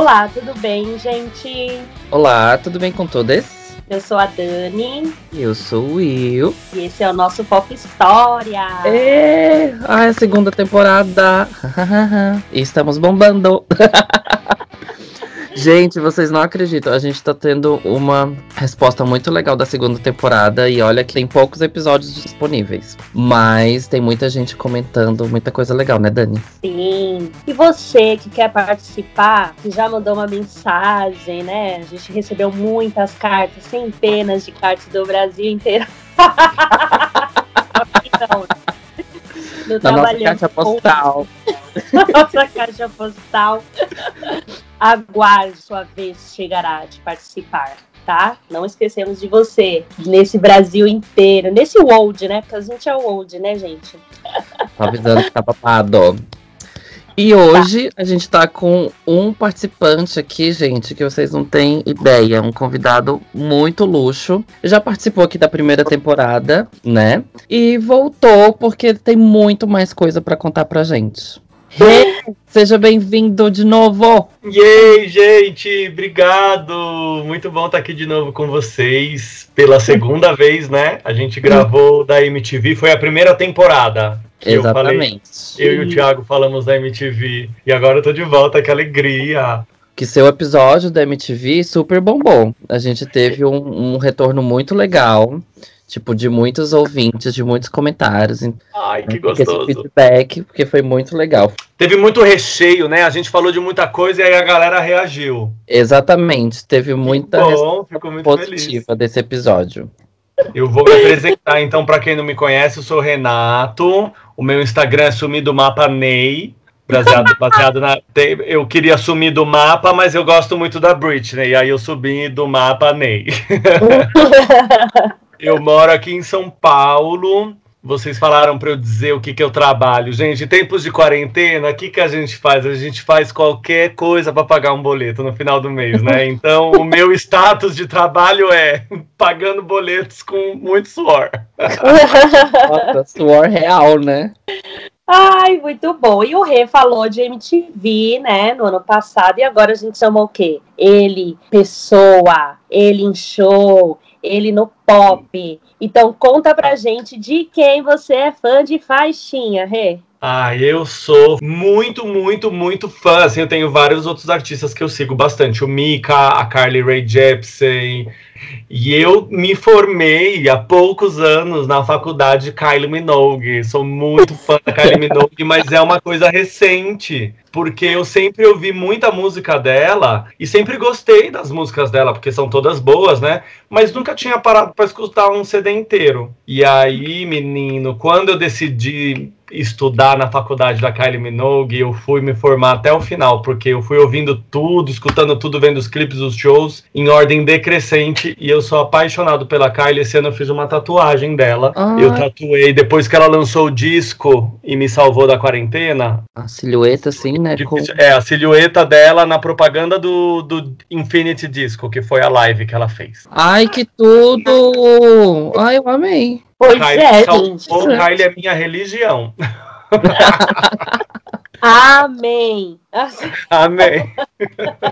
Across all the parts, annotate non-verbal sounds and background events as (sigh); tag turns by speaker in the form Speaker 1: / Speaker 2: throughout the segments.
Speaker 1: Olá, tudo bem, gente?
Speaker 2: Olá, tudo bem com todos?
Speaker 1: Eu sou a Dani.
Speaker 2: Eu sou o Will.
Speaker 1: E esse é o nosso Pop História.
Speaker 2: É, ah, é a segunda temporada. (laughs) e estamos bombando. (laughs) Gente, vocês não acreditam. A gente tá tendo uma resposta muito legal da segunda temporada. E olha que tem poucos episódios disponíveis. Mas tem muita gente comentando muita coisa legal, né, Dani?
Speaker 1: Sim. E você que quer participar, que já mandou uma mensagem, né? A gente recebeu muitas cartas, centenas de cartas do Brasil inteiro. (laughs)
Speaker 2: Na nossa caixa postal. (laughs)
Speaker 1: nossa caixa postal. Aguarde sua vez chegará de participar, tá? Não esquecemos de você nesse Brasil inteiro, nesse world, né? Porque a gente é world, né, gente?
Speaker 2: Tô avisando que tá papado. E hoje tá. a gente tá com um participante aqui, gente, que vocês não têm ideia. Um convidado muito luxo. Já participou aqui da primeira temporada, né? E voltou porque tem muito mais coisa para contar pra gente. Hey, seja bem-vindo de novo!
Speaker 3: E aí, gente, obrigado! Muito bom estar aqui de novo com vocês pela segunda vez, né? A gente gravou da MTV, foi a primeira temporada.
Speaker 2: Exatamente.
Speaker 3: Eu, falei, eu e o Thiago falamos da MTV e agora eu tô de volta, que alegria!
Speaker 2: Que seu episódio da MTV super bombou. A gente teve um, um retorno muito legal tipo, de muitos ouvintes, de muitos comentários.
Speaker 3: Ai, que gostoso.
Speaker 2: Esse feedback, porque foi muito legal.
Speaker 3: Teve muito recheio, né? A gente falou de muita coisa e aí a galera reagiu.
Speaker 2: Exatamente, teve muita
Speaker 3: bom, muito
Speaker 2: positiva
Speaker 3: feliz.
Speaker 2: desse episódio.
Speaker 3: Eu vou me apresentar, então, para quem não me conhece, eu sou o Renato. O meu Instagram é sumido mapa Ney. Baseado, (laughs) baseado na. Eu queria sumir do mapa, mas eu gosto muito da Britney. Aí eu subi do mapa Ney. (laughs) (laughs) Eu moro aqui em São Paulo. Vocês falaram para eu dizer o que, que eu trabalho. Gente, tempos de quarentena, o que, que a gente faz? A gente faz qualquer coisa para pagar um boleto no final do mês, né? (laughs) Então, o meu status de trabalho é pagando boletos com muito suor.
Speaker 2: Nossa, (laughs) suor real, né?
Speaker 1: Ai, muito bom. E o Rê falou de MTV, né, no ano passado, e agora a gente chama o quê? Ele, pessoa, ele em show, ele no pop. Então conta pra gente de quem você é fã de faixinha, Rê.
Speaker 3: Ah, eu sou muito, muito, muito fã. Assim, eu tenho vários outros artistas que eu sigo bastante. O Mika, a Carly Rae Jepsen, e eu me formei há poucos anos na faculdade de Kylie Minogue. Sou muito fã da Kylie (laughs) Minogue, mas é uma coisa recente, porque eu sempre ouvi muita música dela e sempre gostei das músicas dela, porque são todas boas, né? Mas nunca tinha parado para escutar um CD inteiro. E aí, menino, quando eu decidi estudar na faculdade da Kylie Minogue, eu fui me formar até o final, porque eu fui ouvindo tudo, escutando tudo, vendo os clipes, os shows, em ordem decrescente e eu sou apaixonado pela Kylie. Esse ano eu fiz uma tatuagem dela. Ah. Eu tatuei depois que ela lançou o disco e me salvou da quarentena.
Speaker 2: A silhueta, assim, né?
Speaker 3: Com... É, a silhueta dela na propaganda do, do Infinity Disco, que foi a live que ela fez.
Speaker 2: Ai, que tudo! Ai, eu amei.
Speaker 1: Pois Kylie é,
Speaker 3: salvou, Kylie é minha religião. (laughs)
Speaker 1: Amém. (laughs)
Speaker 3: Amém.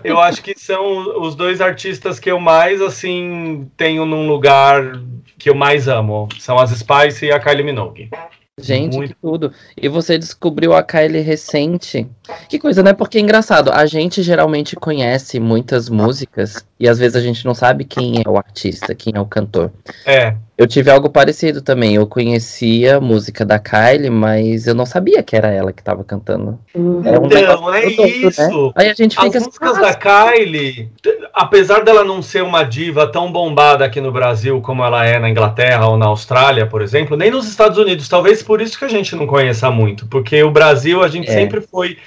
Speaker 3: Eu acho que são os dois artistas que eu mais assim tenho num lugar que eu mais amo. São as Spice e a Kylie Minogue.
Speaker 2: Gente, Muito. que tudo. E você descobriu a Kylie recente. Que coisa, né? Porque é engraçado. A gente geralmente conhece muitas músicas e às vezes a gente não sabe quem é o artista, quem é o cantor.
Speaker 3: É.
Speaker 2: Eu tive algo parecido também. Eu conhecia a música da Kylie, mas eu não sabia que era ela que estava cantando.
Speaker 3: Um então, é todo, né? isso. Né?
Speaker 2: Aí a gente fica
Speaker 3: As músicas assim, da Kylie, apesar dela não ser uma diva tão bombada aqui no Brasil como ela é na Inglaterra ou na Austrália, por exemplo, nem nos Estados Unidos. Talvez por isso que a gente não conheça muito, porque o Brasil a gente é. sempre foi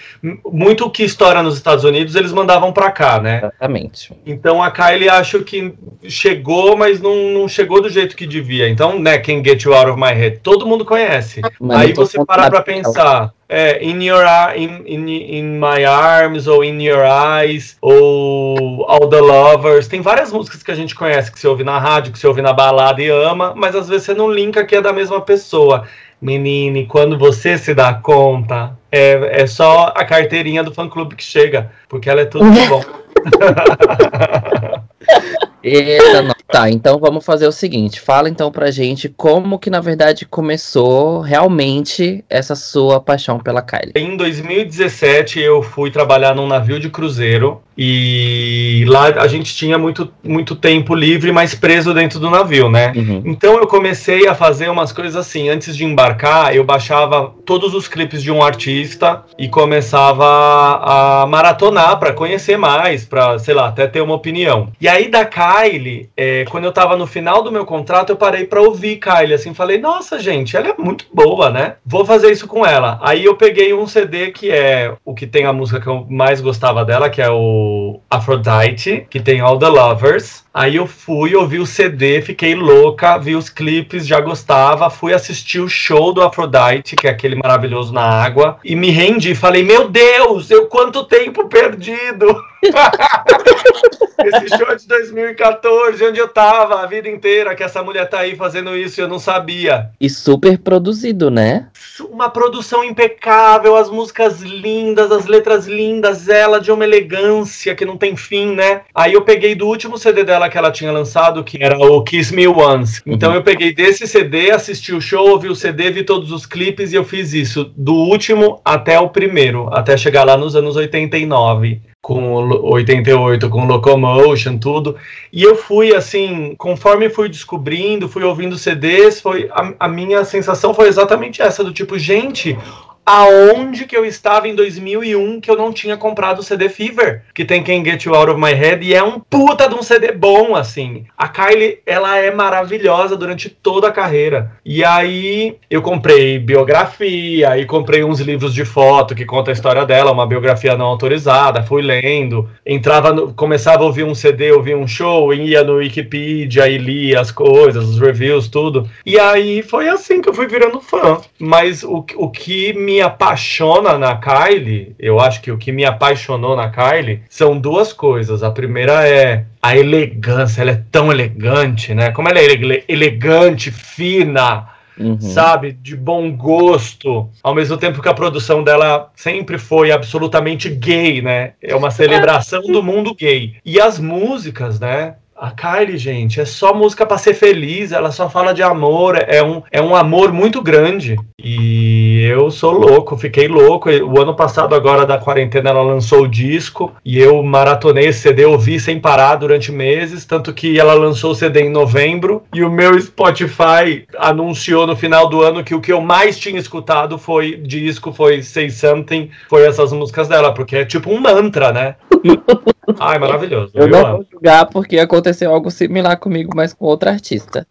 Speaker 3: muito o que estoura nos Estados Unidos eles mandavam para cá, né?
Speaker 2: Exatamente.
Speaker 3: Então a Kylie acho que chegou, mas não, não chegou do jeito que devia devia. Então, né, quem Get You Out of My Head, todo mundo conhece. Mas Aí você para pra pensar, é, in, your, in, in, in My Arms, ou In Your Eyes, ou All the Lovers. Tem várias músicas que a gente conhece, que você ouve na rádio, que você ouve na balada e ama, mas às vezes você não linka que é da mesma pessoa. Menine, quando você se dá conta, é, é só a carteirinha do fã clube que chega, porque ela é tudo de bom. (laughs) (laughs)
Speaker 2: Eita, não. Tá, então vamos fazer o seguinte. Fala então pra gente como que na verdade começou realmente essa sua paixão pela Kylie.
Speaker 3: Em 2017 eu fui trabalhar num navio de cruzeiro e lá a gente tinha muito, muito tempo livre, mas preso dentro do navio, né? Uhum. Então eu comecei a fazer umas coisas assim. Antes de embarcar, eu baixava todos os clipes de um artista e começava a maratonar para conhecer mais, para sei lá, até ter uma opinião. E aí da Kylie, é, quando eu tava no final do meu contrato, eu parei para ouvir Kylie, assim, falei, nossa, gente, ela é muito boa, né? Vou fazer isso com ela. Aí eu peguei um CD que é o que tem a música que eu mais gostava dela, que é o Aphrodite, que tem All the Lovers. Aí eu fui, ouvi o CD, fiquei louca, vi os clipes, já gostava, fui assistir o show do Aphrodite, que é aquele maravilhoso na água, e me rendi, falei, meu Deus, eu quanto tempo perdido! (laughs) Esse show é de 2014, onde eu tava a vida inteira, que essa mulher tá aí fazendo isso e eu não sabia.
Speaker 2: E super produzido, né?
Speaker 3: Uma produção impecável, as músicas lindas, as letras lindas, ela de uma elegância que não tem fim, né? Aí eu peguei do último CD dela que ela tinha lançado, que era o Kiss Me Once. Uhum. Então eu peguei desse CD, assisti o show, ouvi o CD, vi todos os clipes e eu fiz isso do último até o primeiro, até chegar lá nos anos 89 com 88, com Locomotion, tudo. E eu fui assim, conforme fui descobrindo, fui ouvindo CDs, foi a, a minha sensação foi exatamente essa do tipo, gente, aonde que eu estava em 2001 que eu não tinha comprado o CD Fever, que tem Can't Get You Out of My Head, e é um puta de um CD bom, assim. A Kylie, ela é maravilhosa durante toda a carreira. E aí eu comprei biografia, aí comprei uns livros de foto que conta a história dela, uma biografia não autorizada, fui lendo, entrava no, começava a ouvir um CD, ouvir um show, ia no Wikipedia e lia as coisas, os reviews, tudo. E aí foi assim que eu fui virando fã. Mas o, o que me me apaixona na Kylie, eu acho que o que me apaixonou na Kylie são duas coisas. A primeira é a elegância, ela é tão elegante, né? Como ela é ele elegante, fina, Uhum. sabe, de bom gosto, ao mesmo tempo que a produção dela sempre foi absolutamente gay, né? É uma celebração do mundo gay. E as músicas, né? A Kylie, gente, é só música para ser feliz, ela só fala de amor, é um, é um amor muito grande. E eu sou louco, fiquei louco. O ano passado, agora da quarentena, ela lançou o disco e eu maratonei esse CD, ouvi sem parar durante meses. Tanto que ela lançou o CD em novembro e o meu Spotify anunciou no final do ano que o que eu mais tinha escutado foi disco, foi Say Something, foi essas músicas dela, porque é tipo um mantra, né? (laughs) Ai, maravilhoso.
Speaker 2: Eu, não vou julgar porque aconteceu algo similar comigo, mas com outra artista.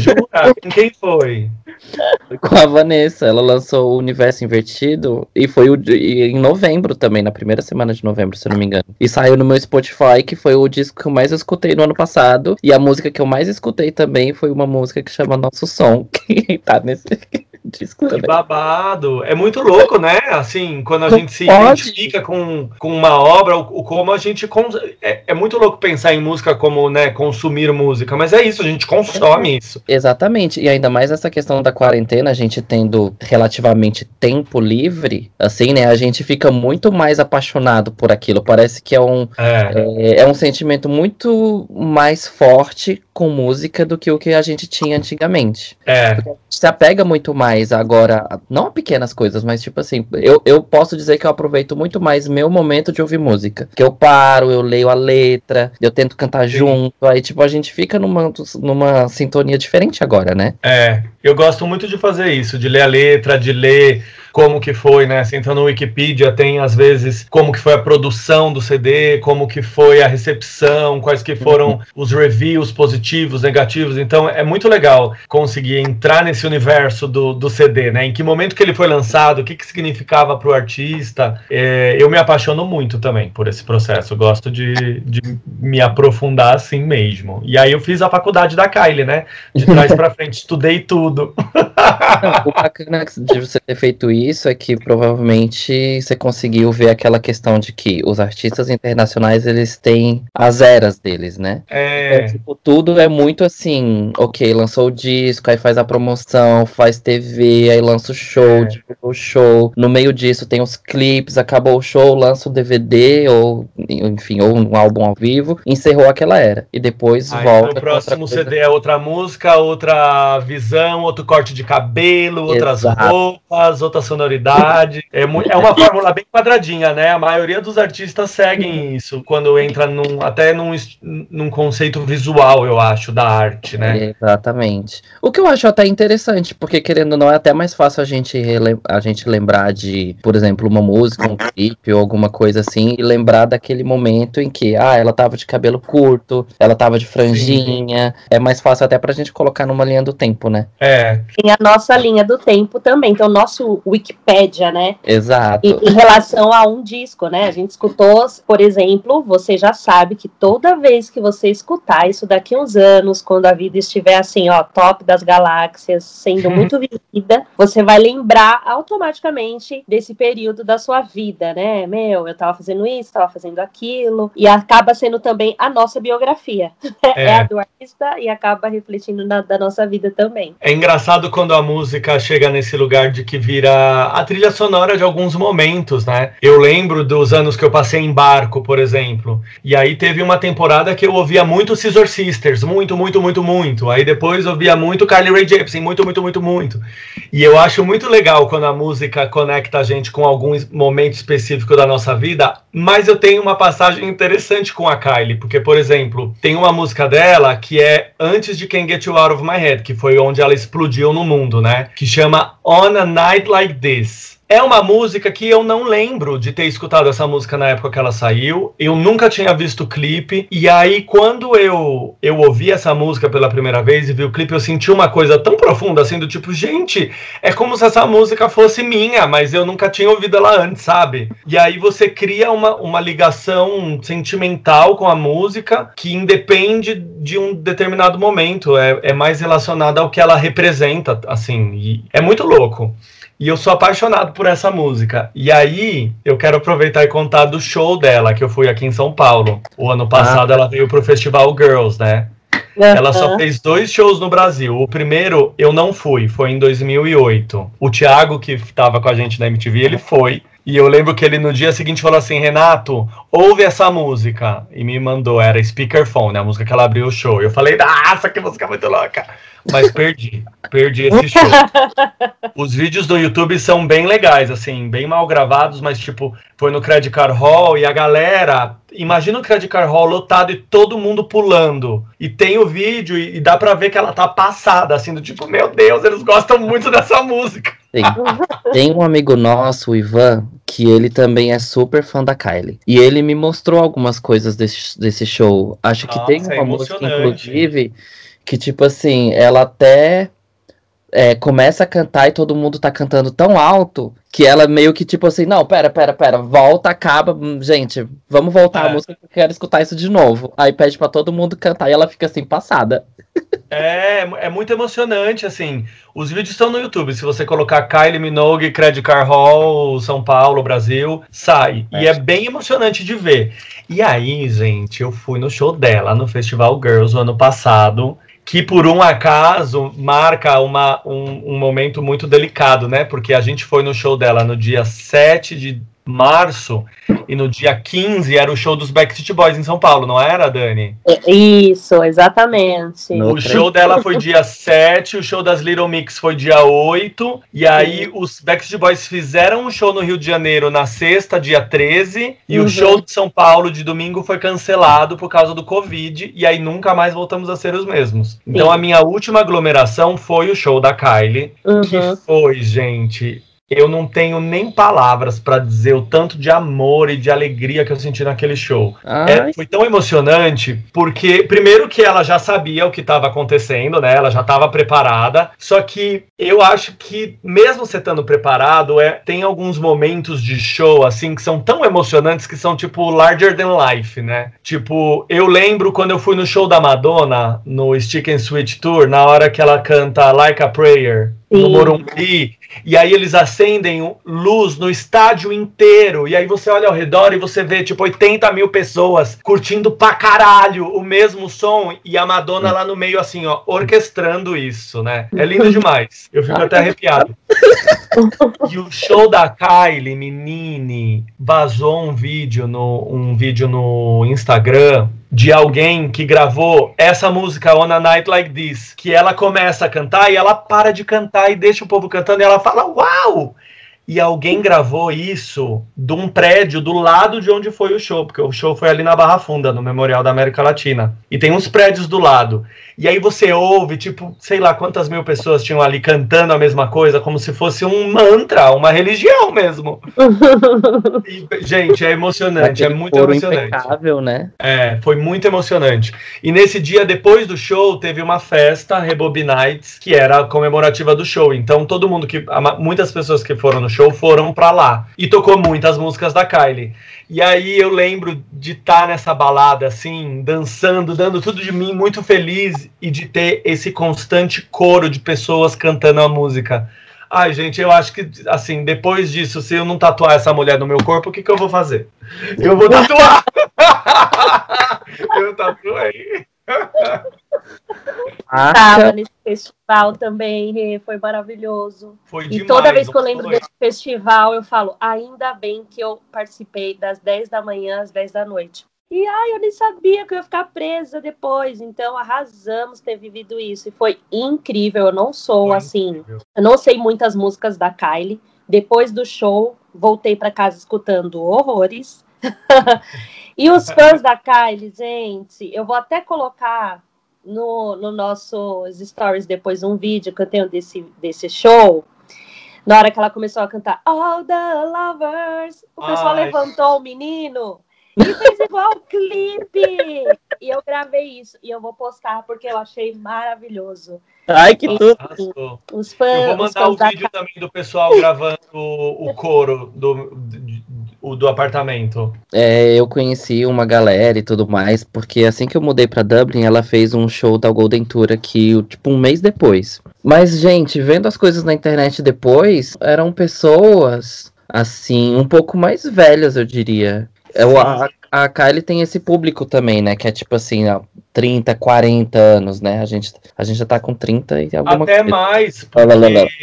Speaker 3: Jura? Quem foi?
Speaker 2: Com a Vanessa, ela lançou o Universo Invertido e foi o, e em novembro também, na primeira semana de novembro, se eu não me engano. E saiu no meu Spotify, que foi o disco que eu mais escutei no ano passado. E a música que eu mais escutei também foi uma música que chama Nosso Som, (laughs) que tá nesse
Speaker 3: Que babado. É muito louco, né? Assim, quando a gente se pode. identifica com, com uma obra, o, o como a gente. Cons... É, é, muito louco pensar em música como, né, consumir música, mas é isso, a gente consome isso.
Speaker 2: Exatamente. E ainda mais essa questão da quarentena, a gente tendo relativamente tempo livre, assim, né? A gente fica muito mais apaixonado por aquilo. Parece que é um, é. é, é um sentimento muito mais forte com música do que o que a gente tinha antigamente.
Speaker 3: É.
Speaker 2: Porque a gente se apega muito mais agora, não a pequenas coisas, mas tipo assim, eu, eu posso dizer que eu aproveito muito mais meu momento de ouvir música. Que eu paro, eu leio a letra, eu tento cantar Sim. junto, aí tipo a gente fica numa, numa sintonia diferente agora, né?
Speaker 3: É, eu gosto muito de fazer isso, de ler a letra, de ler como que foi, né? Você entra no Wikipedia, tem às vezes como que foi a produção do CD, como que foi a recepção, quais que foram uhum. os reviews positivos, negativos. Então é muito legal conseguir entrar nesse universo do, do CD, né? Em que momento que ele foi lançado, o que que significava para o artista. É, eu me apaixono muito também por esse processo. Eu gosto de, de me aprofundar assim mesmo. E aí eu fiz a faculdade da Kylie, né? De trás para frente, (laughs) estudei tudo tudo.
Speaker 2: Não, o bacana de você ter feito isso é que provavelmente você conseguiu ver aquela questão de que os artistas internacionais eles têm as eras deles, né?
Speaker 3: É.
Speaker 2: Então, tipo, tudo é muito assim, ok, lançou o disco, aí faz a promoção, faz TV, aí lança o show,
Speaker 3: É.
Speaker 2: divulga o show. No meio disso tem os clipes, acabou o show, lança o DVD, ou enfim, ou um álbum ao vivo, encerrou aquela era. E depois
Speaker 3: Aí
Speaker 2: volta.
Speaker 3: o próximo. CD é outra música, outra visão, outro corte de cabelo, outras
Speaker 2: Exato.
Speaker 3: roupas, outra sonoridade. É, é uma fórmula bem quadradinha, né? A maioria dos artistas seguem isso quando entra num, até num, num conceito visual, eu acho, da arte, né?
Speaker 2: Exatamente. O que eu acho até interessante, porque querendo ou não, é até mais fácil a gente, a gente lembrar de, por exemplo, uma música, um clipe ou alguma coisa assim, e lembrar daquele momento em que, ah, ela tava de cabelo curto, ela tava de franjinha. É mais fácil até pra gente colocar numa linha do tempo, né?
Speaker 3: É,
Speaker 1: Tem a nossa linha do tempo também. Então, nosso Wikipédia, né?
Speaker 2: Exato.
Speaker 1: Em, em relação a um disco, né? A gente escutou, por exemplo, você já sabe que toda vez que você escutar isso daqui a uns anos, quando a vida estiver assim, ó, top das galáxias, sendo (laughs) muito vivida, você vai lembrar automaticamente desse período da sua vida, né? Meu, eu tava fazendo isso, tava fazendo aquilo, e acaba sendo também a nossa biografia. (laughs) É,
Speaker 3: É.
Speaker 1: a do artista e acaba refletindo na da nossa vida também.
Speaker 3: É engraçado quando a música chega nesse lugar de que vira a trilha sonora de alguns momentos, né? Eu lembro dos anos que eu passei em barco, por exemplo. E aí teve uma temporada que eu ouvia muito Scissor Sisters, muito, muito, muito, muito. Aí depois ouvia muito Carly Rae Jepsen, muito, muito, muito, muito. E eu acho muito legal quando a música conecta a gente com algum momento específico da nossa vida. Mas eu tenho uma passagem interessante com a Kylie, porque, por exemplo, tem uma música dela que é antes de Can't Get You Out of My Head, que foi onde ela explodiu no mundo, né? Que chama On a Night Like This. É uma música que eu não lembro de ter escutado essa música na época que ela saiu. Eu nunca tinha visto o clipe. E aí, quando eu, eu ouvi essa música pela primeira vez e vi o clipe, eu senti uma coisa tão profunda assim, do tipo, gente, é como se essa música fosse minha, mas eu nunca tinha ouvido ela antes, sabe? E aí você cria uma, uma ligação sentimental com a música que independe de um determinado momento. É, é mais relacionada ao que ela representa, assim. E é muito louco. E eu sou apaixonado por essa música. E aí, eu quero aproveitar e contar do show dela, que eu fui aqui em São Paulo. O ano passado ela veio pro Festival Girls, né? Ela só fez dois shows no Brasil. O primeiro eu não fui, foi em 2008. O Thiago, que estava com a gente na MTV, ele foi. E eu lembro que ele no dia seguinte falou assim: Renato, ouve essa música. E me mandou, era Speakerphone, a música que ela abriu o show. E eu falei: Nossa, que música muito louca. Mas perdi, (laughs) perdi esse show. (laughs) Os vídeos do YouTube são bem legais, assim, bem mal gravados, mas tipo, foi no Credit Card Hall e a galera. Imagina o Credit Card Hall lotado e todo mundo pulando. E tem o vídeo e, e dá pra ver que ela tá passada, assim, do tipo, meu Deus, eles gostam muito dessa música.
Speaker 2: Tem, tem um amigo nosso, o Ivan, que ele também é super fã da Kylie. E ele me mostrou algumas coisas desse, desse show. Acho que tem
Speaker 3: Nossa, é
Speaker 2: uma música,
Speaker 3: emocionante.
Speaker 2: inclusive, que, tipo assim, ela até é, começa a cantar e todo mundo tá cantando tão alto que ela meio que, tipo assim, não, pera, pera, pera, volta, acaba, hum, gente, vamos voltar
Speaker 3: É.
Speaker 2: a música que eu quero escutar isso de novo. Aí pede pra todo mundo cantar e ela fica assim, passada.
Speaker 3: É, é muito emocionante, assim. Os vídeos estão no YouTube. Se você colocar Kylie Minogue, Credit Card Hall, São Paulo, Brasil, sai. E é bem emocionante de ver. E aí, gente, eu fui no show dela no Festival Girls o ano passado. Que por um acaso marca uma, um, um momento muito delicado, né? Porque a gente foi no show dela no dia 7 de março e no dia 15 era o show dos Backstreet Boys em São Paulo, não era, Dani?
Speaker 1: Isso, exatamente.
Speaker 2: No-
Speaker 3: O show dela foi dia (laughs) 7, o show das Little Mix foi dia 8, e aí os Backstreet Boys fizeram um show no Rio de Janeiro na sexta, dia 13, e
Speaker 1: Uhum.
Speaker 3: o show de São Paulo de domingo foi cancelado por causa do Covid, e aí nunca mais voltamos a ser os mesmos. Então
Speaker 1: Sim.
Speaker 3: a minha última aglomeração foi o show da Kylie, que
Speaker 1: Uhum.
Speaker 3: foi, gente, eu não tenho nem palavras para dizer o tanto de amor e de alegria que eu senti naquele show. É, foi tão emocionante porque, primeiro, que ela já sabia o que estava acontecendo, né? Ela já estava preparada. Só que eu acho que, mesmo você estando preparado, é, tem alguns momentos de show assim que são tão emocionantes que são tipo larger than life, né? Tipo, eu lembro quando eu fui no show da Madonna, no Stick and Switch Tour, na hora que ela canta Like a Prayer no Morumbi, e aí eles acendem luz no estádio inteiro, e aí você olha ao redor e você vê, tipo, 80 mil pessoas curtindo pra caralho o mesmo som, e a Madonna lá no meio, assim, ó, orquestrando isso, né? É lindo demais. Eu fico até arrepiado. e o show da Kylie, menine, vazou um vídeo no, um vídeo no Instagram de alguém que gravou essa música On a Night Like This, que ela começa a cantar e ela para de cantar e deixa o povo cantando e ela fala: Uau! E alguém gravou isso de um prédio do lado de onde foi o show, porque o show foi ali na Barra Funda, no Memorial da América Latina. E tem uns prédios do lado. E aí você ouve, tipo, sei lá quantas mil pessoas tinham ali cantando a mesma coisa, como se fosse um mantra, uma religião mesmo. (laughs) e, gente, é emocionante, é muito emocionante.
Speaker 2: Impecável, né?
Speaker 3: É, foi muito emocionante. E nesse dia, depois do show, teve uma festa, Rebobi Nights, que era a comemorativa do show. Então, todo mundo que. Muitas pessoas que foram no show foram pra lá. E tocou muitas músicas da Kylie. E aí eu lembro de estar tá nessa balada, assim, dançando, dando tudo de mim, muito feliz e de ter esse constante coro de pessoas cantando a música. Ai, gente, eu acho que, assim, depois disso, se eu não tatuar essa mulher no meu corpo, o que, que eu vou fazer? Eu vou tatuar! (laughs) eu tatuei.
Speaker 1: Estava nesse festival também, foi maravilhoso.
Speaker 3: Foi
Speaker 1: demais, e toda vez que eu lembro desse festival, eu falo, ainda bem que eu participei das 10 da manhã às 10 da noite. E ai, eu nem sabia que eu ia ficar presa depois. Então arrasamos ter vivido isso. E foi incrível. Eu não sou foi assim. Incrível. Eu não sei muitas músicas da Kylie. Depois do show, voltei para casa escutando horrores. (laughs) e os fãs da Kylie, gente, eu vou até colocar no, no nossos stories depois um vídeo que eu tenho desse, desse show. Na hora que ela começou a cantar All the Lovers, o pessoal Ai. levantou o menino e fez igual o clipe. E eu gravei isso e eu vou postar porque eu achei maravilhoso.
Speaker 2: Ai, que tudo!
Speaker 3: Os fãs, eu vou mandar o vídeo da... também do pessoal gravando o, o coro do, do, do apartamento.
Speaker 2: É, eu conheci uma galera e tudo mais, porque assim que eu mudei para Dublin, ela fez um show da Golden Tour aqui, tipo, um mês depois. Mas, gente, vendo as coisas na internet depois, eram pessoas, assim, um pouco mais velhas, eu diria. Eu, a, a Kylie tem esse público também, né? Que é tipo assim, ó, 30, 40 anos, né? A gente, a gente já tá com 30 e alguma
Speaker 3: Até coisa. mais, porque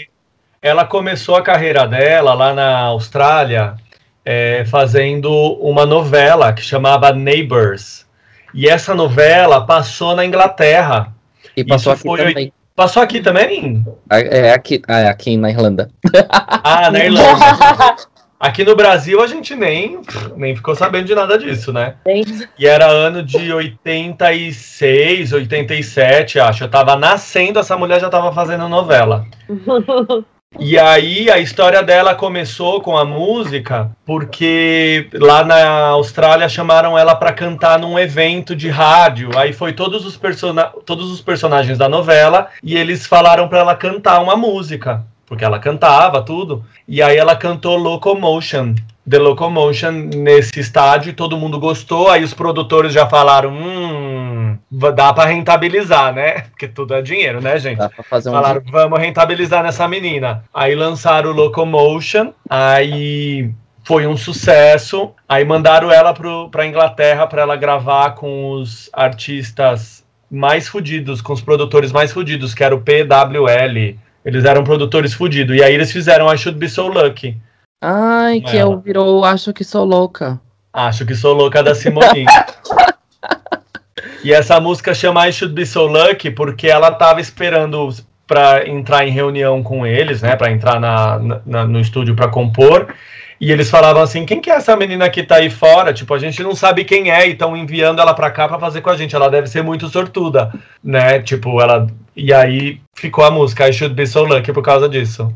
Speaker 3: ela começou a carreira dela lá na Austrália é, fazendo uma novela que chamava Neighbors. E essa novela passou na Inglaterra.
Speaker 2: E passou Isso aqui foi... também.
Speaker 3: Passou aqui também?
Speaker 2: É aqui, é aqui na Irlanda. (laughs)
Speaker 3: Ah, na Irlanda. (laughs) Aqui no Brasil a gente nem, nem ficou sabendo de nada disso, né? E era ano de 86, 87, acho. Eu tava nascendo, essa mulher já tava fazendo novela. (laughs) E aí a história dela começou com a música, porque lá na Austrália chamaram ela para cantar num evento de rádio. Aí foi todos os, persona todos os personagens da novela e eles falaram para ela cantar uma música porque ela cantava tudo. E aí ela cantou Locomotion, The Locomotion nesse estádio, todo mundo gostou. Aí os produtores já falaram: hum, dá para rentabilizar, né? Porque tudo é dinheiro, né, gente? Dá pra fazer um falaram: vamos rentabilizar nessa menina. Aí lançaram o Locomotion, aí foi um sucesso. Aí mandaram ela para Inglaterra para ela gravar com os artistas mais fudidos, com os produtores mais fudidos, que era o PWL. Eles eram produtores fudidos. E aí eles fizeram I Should Be So Lucky.
Speaker 2: Ai, que ela. eu virou Acho Que Sou Louca.
Speaker 3: Acho Que Sou Louca da Simone. (laughs) e essa música chama I Should Be So Lucky porque ela tava esperando para entrar em reunião com eles, né? Para entrar na, na, no estúdio para compor. E eles falavam assim: quem que é essa menina que tá aí fora? Tipo, a gente não sabe quem é e estão enviando ela para cá para fazer com a gente. Ela deve ser muito sortuda, né? Tipo, ela. E aí ficou a música I Should Be So Lucky por causa disso.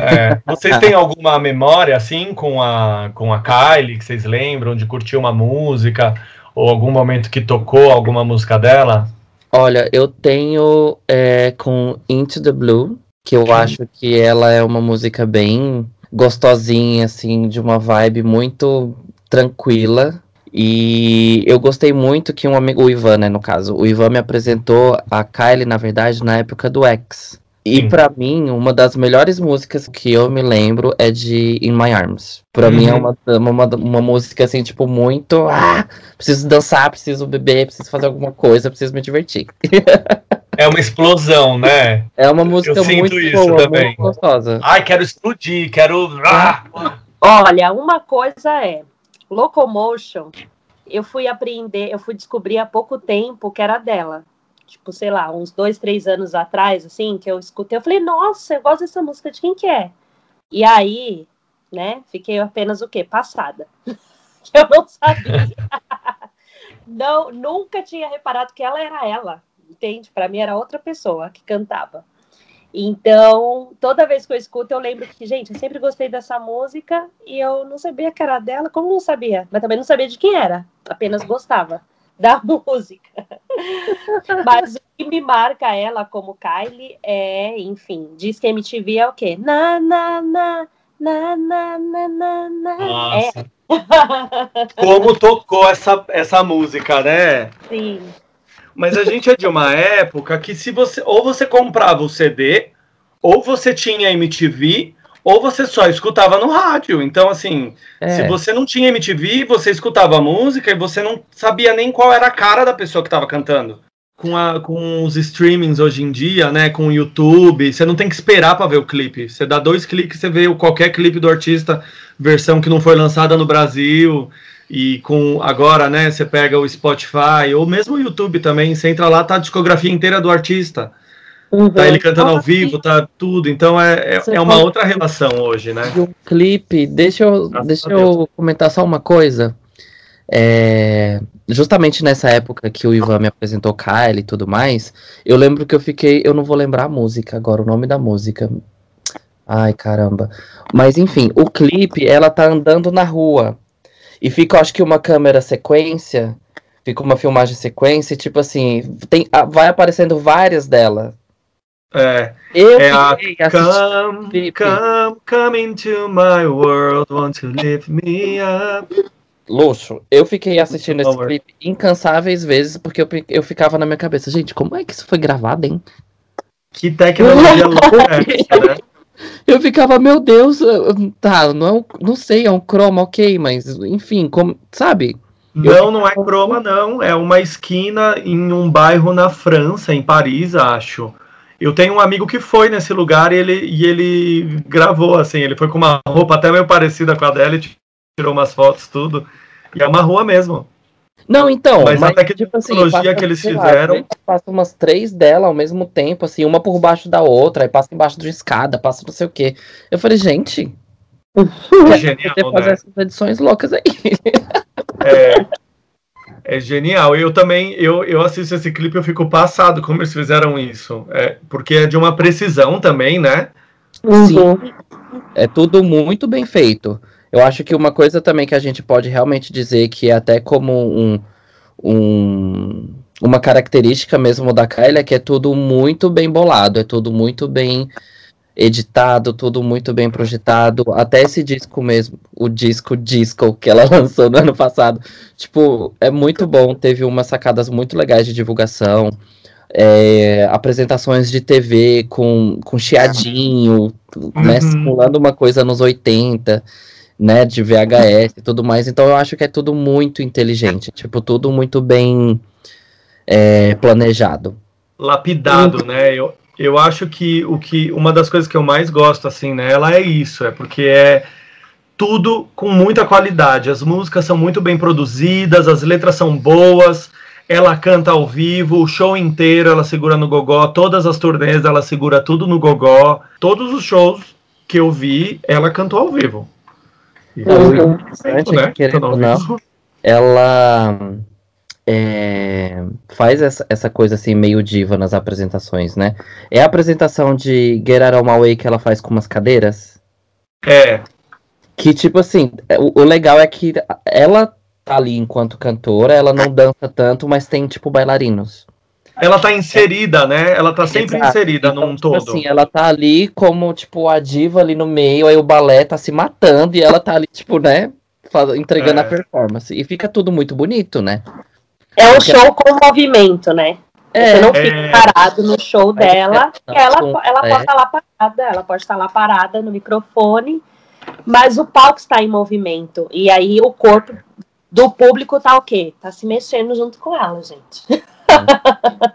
Speaker 3: É, (laughs) vocês têm alguma memória assim com a, com a Kylie que vocês lembram de curtir uma música ou algum momento que tocou alguma música dela?
Speaker 2: Olha, eu tenho é, com Into the Blue, que eu acho que ela é uma música bem gostosinha, assim, de uma vibe muito tranquila. E eu gostei muito que um amigo, o Ivan, né, no caso, o Ivan me apresentou a Kylie, na verdade, na época do X. E para mim, uma das melhores músicas que eu me lembro é de In My Arms. Pra uhum. mim é uma, uma, uma, música assim, tipo, muito. Ah, preciso dançar, preciso beber, preciso fazer alguma coisa, preciso me divertir. (laughs)
Speaker 3: É uma explosão, né?
Speaker 2: É uma música eu muito boa, também. muito gostosa.
Speaker 3: Ai, quero explodir, quero. Ah!
Speaker 1: Olha, uma coisa é Locomotion. Eu fui aprender, eu fui descobrir há pouco tempo que era dela tipo, sei lá, uns dois, três anos atrás, assim, que eu escutei, eu falei, nossa, eu gosto dessa música, de quem que é? E aí, né, fiquei apenas o quê? Passada. (laughs) eu não sabia. (laughs) não, nunca tinha reparado que ela era ela, entende? Para mim era outra pessoa que cantava. Então, toda vez que eu escuto, eu lembro que, gente, eu sempre gostei dessa música e eu não sabia que era dela, como não sabia? Mas também não sabia de quem era, apenas gostava da (laughs) música. Mas o que me marca ela como Kylie é, enfim, diz que MTV é o quê? Na, na, na, na, na, na, na, na.
Speaker 3: Nossa. É. (laughs) Como tocou essa, essa música, né?
Speaker 1: Sim.
Speaker 3: Mas a gente é de uma época que se você ou você comprava o CD, ou você tinha MTV, ou você só escutava no rádio. Então, assim, é. se você não tinha MTV, você escutava a música e você não sabia nem qual era a cara da pessoa que estava cantando. Com, a, com os streamings hoje em dia, né, com o YouTube, você não tem que esperar para ver o clipe. Você dá dois cliques, você vê qualquer clipe do artista, versão que não foi lançada no Brasil. E com agora, né, você pega o Spotify ou mesmo o YouTube também, você entra lá, tá a discografia inteira do artista. Uhum. Tá ele cantando ao vivo, tá tudo. Então é, é, é uma outra relação hoje, né?
Speaker 2: Um clipe, deixa eu, deixa eu comentar só uma coisa. É, justamente nessa época que o Ivan me apresentou Kyle e tudo mais, eu lembro que eu fiquei. Eu não vou lembrar a música agora, o nome da música. Ai, caramba. Mas enfim, o clipe, ela tá andando na rua. E fica, acho que uma câmera sequência. Fica uma filmagem sequência, tipo assim, tem, vai aparecendo várias delas
Speaker 3: é, eu é a come, come, come into my world, want to lift me up.
Speaker 2: Luxo, eu fiquei assistindo esse clipe incansáveis vezes porque eu, eu ficava na minha cabeça, gente, como é que isso foi gravado, hein?
Speaker 3: Que tecnologia louca é essa, né?
Speaker 2: Eu ficava, meu Deus, tá, não, é um, não sei, é um croma, ok, mas enfim, como, sabe?
Speaker 3: Não, não é croma, não. É uma esquina em um bairro na França, em Paris, acho. Eu tenho um amigo que foi nesse lugar e ele, e ele gravou, assim, ele foi com uma roupa até meio parecida com a dela e tirou umas fotos, tudo. E é uma rua mesmo.
Speaker 2: Não, então,
Speaker 3: mas, mas a tecnologia tipo assim, que eles fizeram. Lá,
Speaker 2: passa umas três dela ao mesmo tempo, assim, uma por baixo da outra, aí passa embaixo de escada, passa não sei o quê. Eu falei, gente.
Speaker 3: É (laughs) genial,
Speaker 2: fazer né? essas edições loucas aí.
Speaker 3: É, (laughs) é genial. Eu também, eu, eu assisto esse clipe eu fico passado como eles fizeram isso. É, porque é de uma precisão também, né?
Speaker 2: Sim. Uhum. É tudo muito bem feito. Eu acho que uma coisa também que a gente pode realmente dizer que é até como um, um uma característica mesmo da Kylie é que é tudo muito bem bolado, é tudo muito bem editado, tudo muito bem projetado. Até esse disco mesmo, o disco Disco que ela (laughs) lançou no ano passado, tipo, é muito bom. Teve umas sacadas muito legais de divulgação. É, apresentações de TV com, com chiadinho, né, uhum. né, simulando uma coisa nos 80, né, de VHS e tudo mais. Então eu acho que é tudo muito inteligente, tipo, tudo muito bem é, planejado.
Speaker 3: Lapidado, né? Eu, eu acho que o que uma das coisas que eu mais gosto assim nela é isso, é porque é tudo com muita qualidade. As músicas são muito bem produzidas, as letras são boas, ela canta ao vivo, o show inteiro ela segura no gogó, todas as turnês ela segura tudo no gogó. Todos os shows que eu vi, ela cantou ao vivo.
Speaker 2: E uhum. né? não, ela é, faz essa, essa coisa assim, meio diva nas apresentações, né? É a apresentação de Get Out of My Way que ela faz com umas cadeiras?
Speaker 3: É.
Speaker 2: Que, tipo assim, é, o, o legal é que ela tá ali enquanto cantora, ela não dança tanto, mas tem, tipo, bailarinos.
Speaker 3: Ela tá inserida, né? Ela tá sempre
Speaker 2: Exato.
Speaker 3: inserida
Speaker 2: Então,
Speaker 3: num
Speaker 2: tipo
Speaker 3: todo.
Speaker 2: assim, ela tá ali como, tipo, a diva ali no meio, aí o balé tá se matando e ela tá ali, tipo, né, entregando
Speaker 3: É.
Speaker 2: a performance. E fica tudo muito bonito, né?
Speaker 1: É um show com movimento, né? Você não
Speaker 3: É.
Speaker 1: fica parado no show dela.
Speaker 2: é,
Speaker 1: Ela,
Speaker 2: com-
Speaker 1: ela
Speaker 2: é.
Speaker 1: pode estar lá parada, ela pode estar lá parada no microfone, mas o palco está em movimento. E aí o corpo do público tá o quê? Tá se mexendo junto com ela, gente.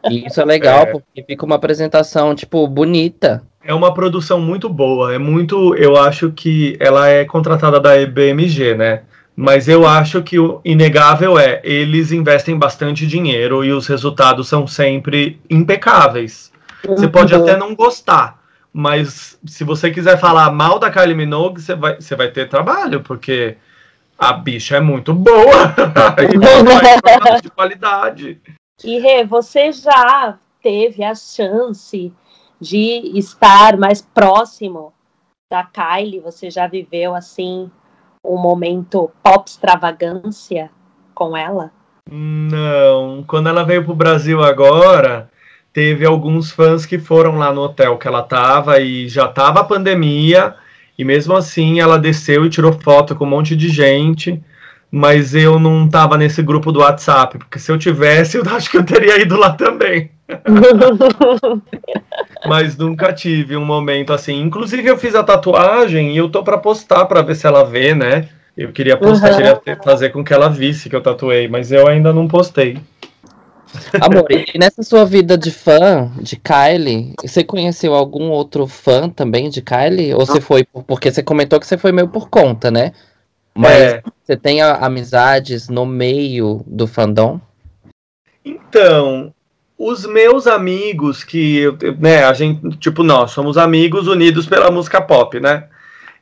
Speaker 2: E isso é legal,
Speaker 3: É.
Speaker 2: porque fica uma apresentação, tipo, bonita.
Speaker 3: É uma produção muito boa. É muito. Eu acho que ela é contratada da EBMG, né? Mas eu acho que o inegável é eles investem bastante dinheiro e os resultados são sempre impecáveis. Você pode
Speaker 1: Uhum.
Speaker 3: até não gostar, mas se você quiser falar mal da Kylie Minogue, você vai, você vai ter trabalho, porque a bicha é muito boa. (laughs) e de qualidade.
Speaker 1: E Rê, você já teve a chance de estar mais próximo da Kylie? Você já viveu assim um momento pop extravagância com ela?
Speaker 3: Não, quando ela veio pro Brasil agora, teve alguns fãs que foram lá no hotel que ela tava e já tava a pandemia, e mesmo assim ela desceu e tirou foto com um monte de gente, mas eu não tava nesse grupo do WhatsApp, porque se eu tivesse, (laughs) eu acho que eu teria ido lá também. (laughs) Mas nunca tive um momento assim. Inclusive eu fiz a tatuagem e eu tô pra postar pra ver se ela vê, né? Eu queria postar,
Speaker 1: Uhum.
Speaker 3: queria ter- fazer com que ela visse que eu tatuei, mas eu ainda não postei.
Speaker 2: Amor, e nessa sua vida de fã de Kylie, você conheceu algum outro fã também de Kylie? Ou você foi, por- porque você comentou que você foi meio por conta, né? Mas
Speaker 3: É,
Speaker 2: você tem amizades no meio do fandom?
Speaker 3: então, os meus amigos que, né, a gente, tipo, nós somos amigos unidos pela música pop, né?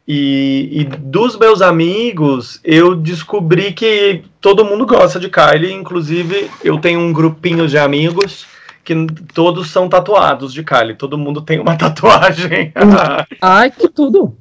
Speaker 3: E, e dos meus amigos, eu descobri que todo mundo gosta de Kylie, inclusive eu tenho um grupinho de amigos que todos são tatuados de Kylie, todo mundo tem uma (laughs) tatuagem.
Speaker 2: Ai, que tudo!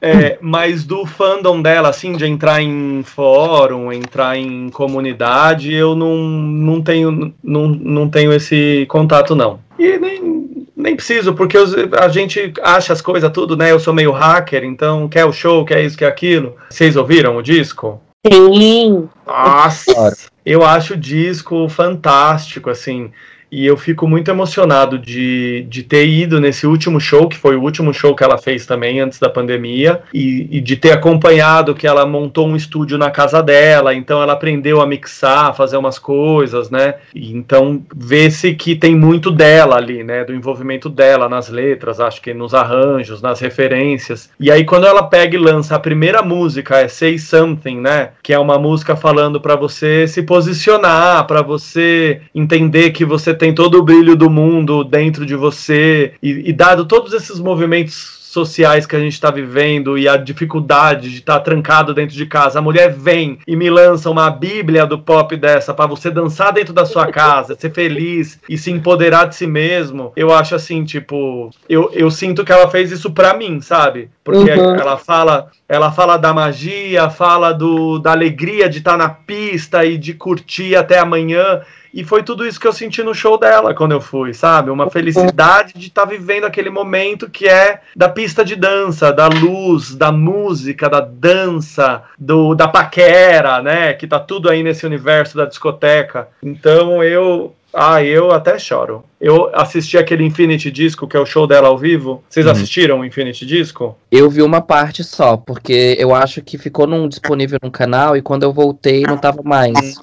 Speaker 3: É, mas do fandom dela, assim, de entrar em fórum, entrar em comunidade, eu não, não, tenho, não, não tenho esse contato, não. E nem, nem preciso, porque os- a gente acha as coisas tudo, né? Eu sou meio hacker, então quer o show, quer isso, quer aquilo. Vocês ouviram o disco?
Speaker 1: Sim.
Speaker 3: Nossa! Eu acho o disco fantástico, assim. E eu fico muito emocionado de, de ter ido nesse último show, que foi o último show que ela fez também antes da pandemia, e, e de ter acompanhado que ela montou um estúdio na casa dela, então ela aprendeu a mixar, fazer umas coisas, né? E então vê-se que tem muito dela ali, né? Do envolvimento dela nas letras, acho que nos arranjos, nas referências. E aí quando ela pega e lança a primeira música, é Say Something, né? Que é uma música falando para você se posicionar, para você entender que você tem todo o brilho do mundo dentro de você e, e dado todos esses movimentos sociais que a gente está vivendo e a dificuldade de estar trancado dentro de casa, a mulher vem e me lança uma bíblia do pop dessa para você dançar dentro da sua casa, ser feliz e se empoderar de si mesmo. Eu acho assim, tipo, eu, eu sinto que ela fez isso para mim, sabe? Porque
Speaker 1: Uhum.
Speaker 3: ela fala, ela fala da magia, fala do, da alegria de estar na pista e de curtir até amanhã. E foi tudo isso que eu senti no show dela quando eu fui, sabe? Uma felicidade de estar vivendo aquele momento que é da pista de dança, da luz, da música, da dança, do da paquera, né? Que tá tudo aí nesse universo da discoteca. Então eu. Ah, eu até choro. Eu assisti aquele Infinity Disco, que é o show dela ao vivo. Vocês
Speaker 2: Uhum.
Speaker 3: assistiram o Infinity Disco?
Speaker 2: Eu vi uma parte só, porque eu acho que ficou num, disponível no canal e quando eu voltei não tava mais.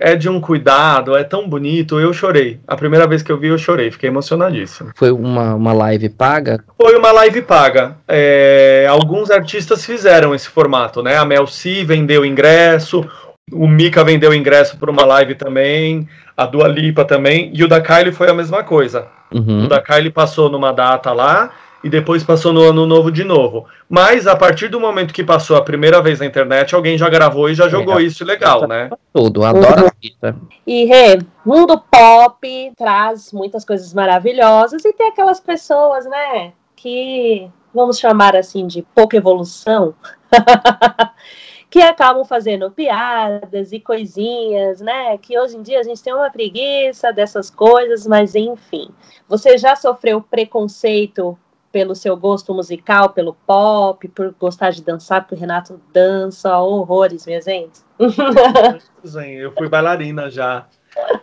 Speaker 3: É de um cuidado, é tão bonito. Eu chorei. A primeira vez que eu vi, eu chorei. Fiquei emocionadíssimo.
Speaker 2: Foi uma, uma live paga?
Speaker 3: Foi uma live paga. É, alguns artistas fizeram esse formato, né? A Mel C vendeu ingresso, o Mika vendeu ingresso por uma live também, a Dua Lipa também, e o da Kylie foi a mesma coisa.
Speaker 2: Uhum.
Speaker 3: O da Kylie passou numa data lá, e depois passou no ano novo de novo. Mas a partir do momento que passou a primeira vez na internet, alguém já gravou e já jogou é, isso legal, né?
Speaker 2: Tudo, adoro a fita.
Speaker 1: E Rê, mundo pop traz muitas coisas maravilhosas e tem aquelas pessoas, né, que vamos chamar assim de pouca evolução. (laughs) que acabam fazendo piadas e coisinhas, né? Que hoje em dia a gente tem uma preguiça dessas coisas, mas enfim. Você já sofreu preconceito pelo seu gosto musical, pelo pop, por gostar de dançar, porque o Renato dança horrores, minha gente.
Speaker 3: Eu fui bailarina já.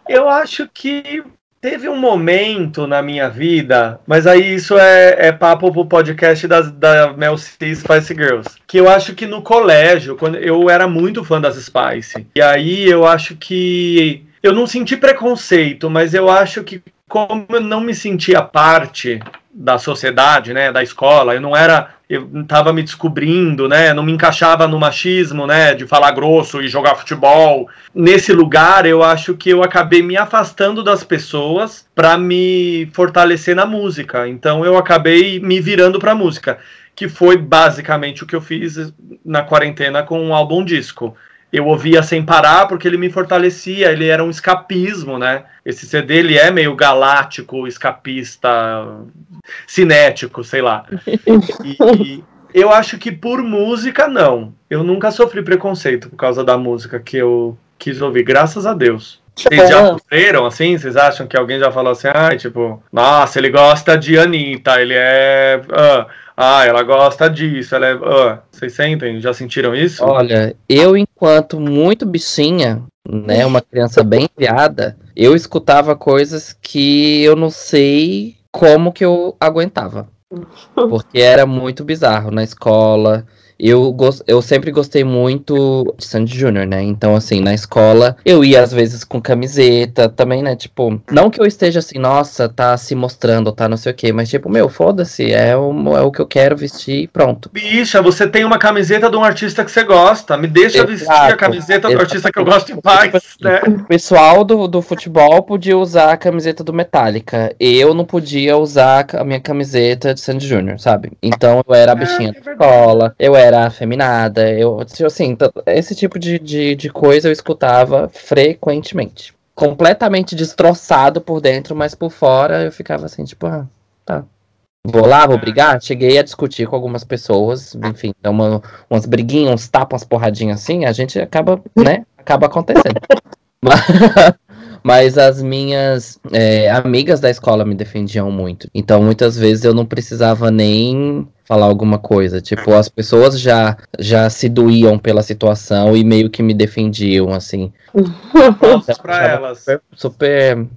Speaker 3: Eu acho que teve um momento na minha vida, mas aí isso é, é papo pro podcast da, da Mel C Spice Girls, que eu acho que no colégio, quando eu era muito fã das Spice, e aí eu acho que eu não senti preconceito, mas eu acho que como eu não me sentia parte da sociedade, né, da escola, eu não era, eu estava me descobrindo, né, não me encaixava no machismo, né, de falar grosso e jogar futebol. Nesse lugar, eu acho que eu acabei me afastando das pessoas para me fortalecer na música. Então eu acabei me virando para música, que foi basicamente o que eu fiz na quarentena com um álbum disco eu ouvia sem parar porque ele me fortalecia, ele era um escapismo, né? Esse CD ele é meio galáctico, escapista, cinético, sei lá. E, eu acho que por música não. Eu nunca sofri preconceito por causa da música que eu quis ouvir, graças a Deus. Vocês já sofreram assim? Vocês acham que alguém já falou assim, ah, tipo, nossa, ele gosta de Anitta, ele é. Uh, ah, ela gosta disso, ela é. Uh, vocês sentem? Já sentiram isso?
Speaker 2: Olha, eu, enquanto muito bichinha, né, uma criança bem viada, eu escutava coisas que eu não sei como que eu aguentava. (laughs) Porque era muito bizarro na escola eu, eu sempre gostei muito de Sandy Júnior, né? Então, assim, na escola, eu ia às vezes com camiseta também, né? Tipo, não que eu esteja assim, nossa, tá se mostrando, tá não sei o quê, mas tipo, meu, foda-se, é o, é o que eu quero vestir e pronto.
Speaker 3: Bicha, você tem uma camiseta de um artista que você gosta, me deixa Exato. vestir a camiseta do artista que eu gosto em (laughs) paz, tipo assim, né?
Speaker 2: O pessoal do, do futebol podia usar a camiseta do Metallica, eu não podia usar a minha camiseta de Sandy Júnior, sabe? Então eu era a é, bichinha é, da escola, eu era era afeminada. Eu, assim, esse tipo de, de, de coisa eu escutava frequentemente. Completamente destroçado por dentro, mas por fora eu ficava assim, tipo, ah, tá. Vou lá, vou brigar. Cheguei a discutir com algumas pessoas, enfim, uma, umas briguinhas, uns tapas, umas porradinhas assim, a gente acaba, né? Acaba acontecendo. (laughs) Mas, mas as minhas é, amigas da escola me defendiam muito. Então, muitas vezes eu não precisava nem falar alguma coisa. Tipo, as pessoas já, já se doíam pela situação e meio que me defendiam, assim. (laughs)
Speaker 3: pra elas.
Speaker 2: Super, super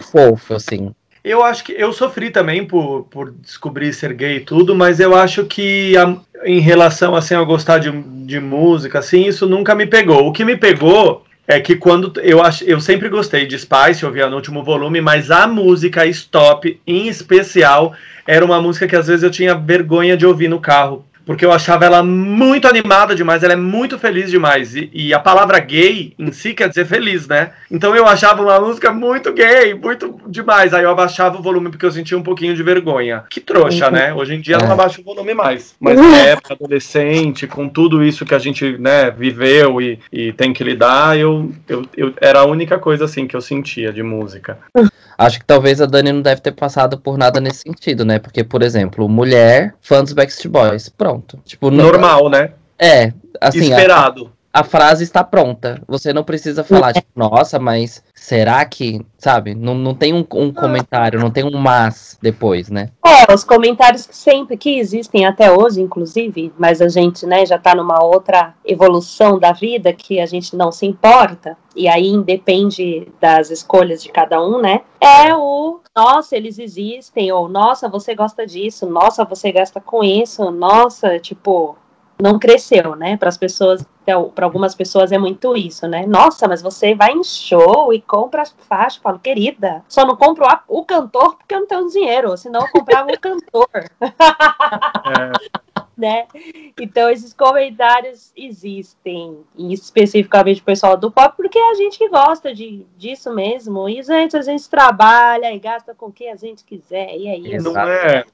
Speaker 2: fofo, assim.
Speaker 3: Eu acho que eu sofri também por, por descobrir ser gay e tudo, mas eu acho que a, em relação assim a gostar de, de música, assim, isso nunca me pegou. O que me pegou é que quando eu acho, eu sempre gostei de Spice, eu via no último volume, mas a música Stop, em especial, era uma música que às vezes eu tinha vergonha de ouvir no carro, porque eu achava ela muito animada demais, ela é muito feliz demais. E, e, a palavra gay em si quer dizer feliz, né? Então eu achava uma música muito gay, muito demais. Aí eu abaixava o volume porque eu sentia um pouquinho de vergonha. Que trouxa, né? Hoje em dia é. não abaixo o volume mais. Mas na época adolescente, com tudo isso que a gente né, viveu e, e tem que lidar, eu, eu, eu era a única coisa assim que eu sentia de música.
Speaker 2: Acho que talvez a Dani não deve ter passado por nada nesse sentido, né? Porque, por exemplo, mulher, fã dos Backstreet Boys, pronto. Tipo,
Speaker 3: Normal, não... né?
Speaker 2: É, assim.
Speaker 3: Esperado.
Speaker 2: A, a, frase está pronta. Você não precisa falar, tipo, nossa, mas será que, sabe? Não, não tem um, um comentário, não tem um mas depois, né?
Speaker 1: É, os comentários que sempre que existem até hoje, inclusive, mas a gente, né, já tá numa outra evolução da vida que a gente não se importa, e aí independe das escolhas de cada um, né? É o nossa, eles existem, ou nossa, você gosta disso, nossa, você gasta com isso, nossa, tipo, não cresceu, né? Para as pessoas, para algumas pessoas é muito isso, né? Nossa, mas você vai em show e compra as faixas, eu falo, querida, só não compro a, o cantor porque eu não tenho dinheiro, senão eu comprava o (laughs) cantor. É. (laughs) né? Então esses comentários existem, e especificamente o pessoal do pop, porque é a gente que gosta de, disso mesmo. E gente, a gente trabalha e gasta com o que a gente quiser, e é isso.
Speaker 3: Não é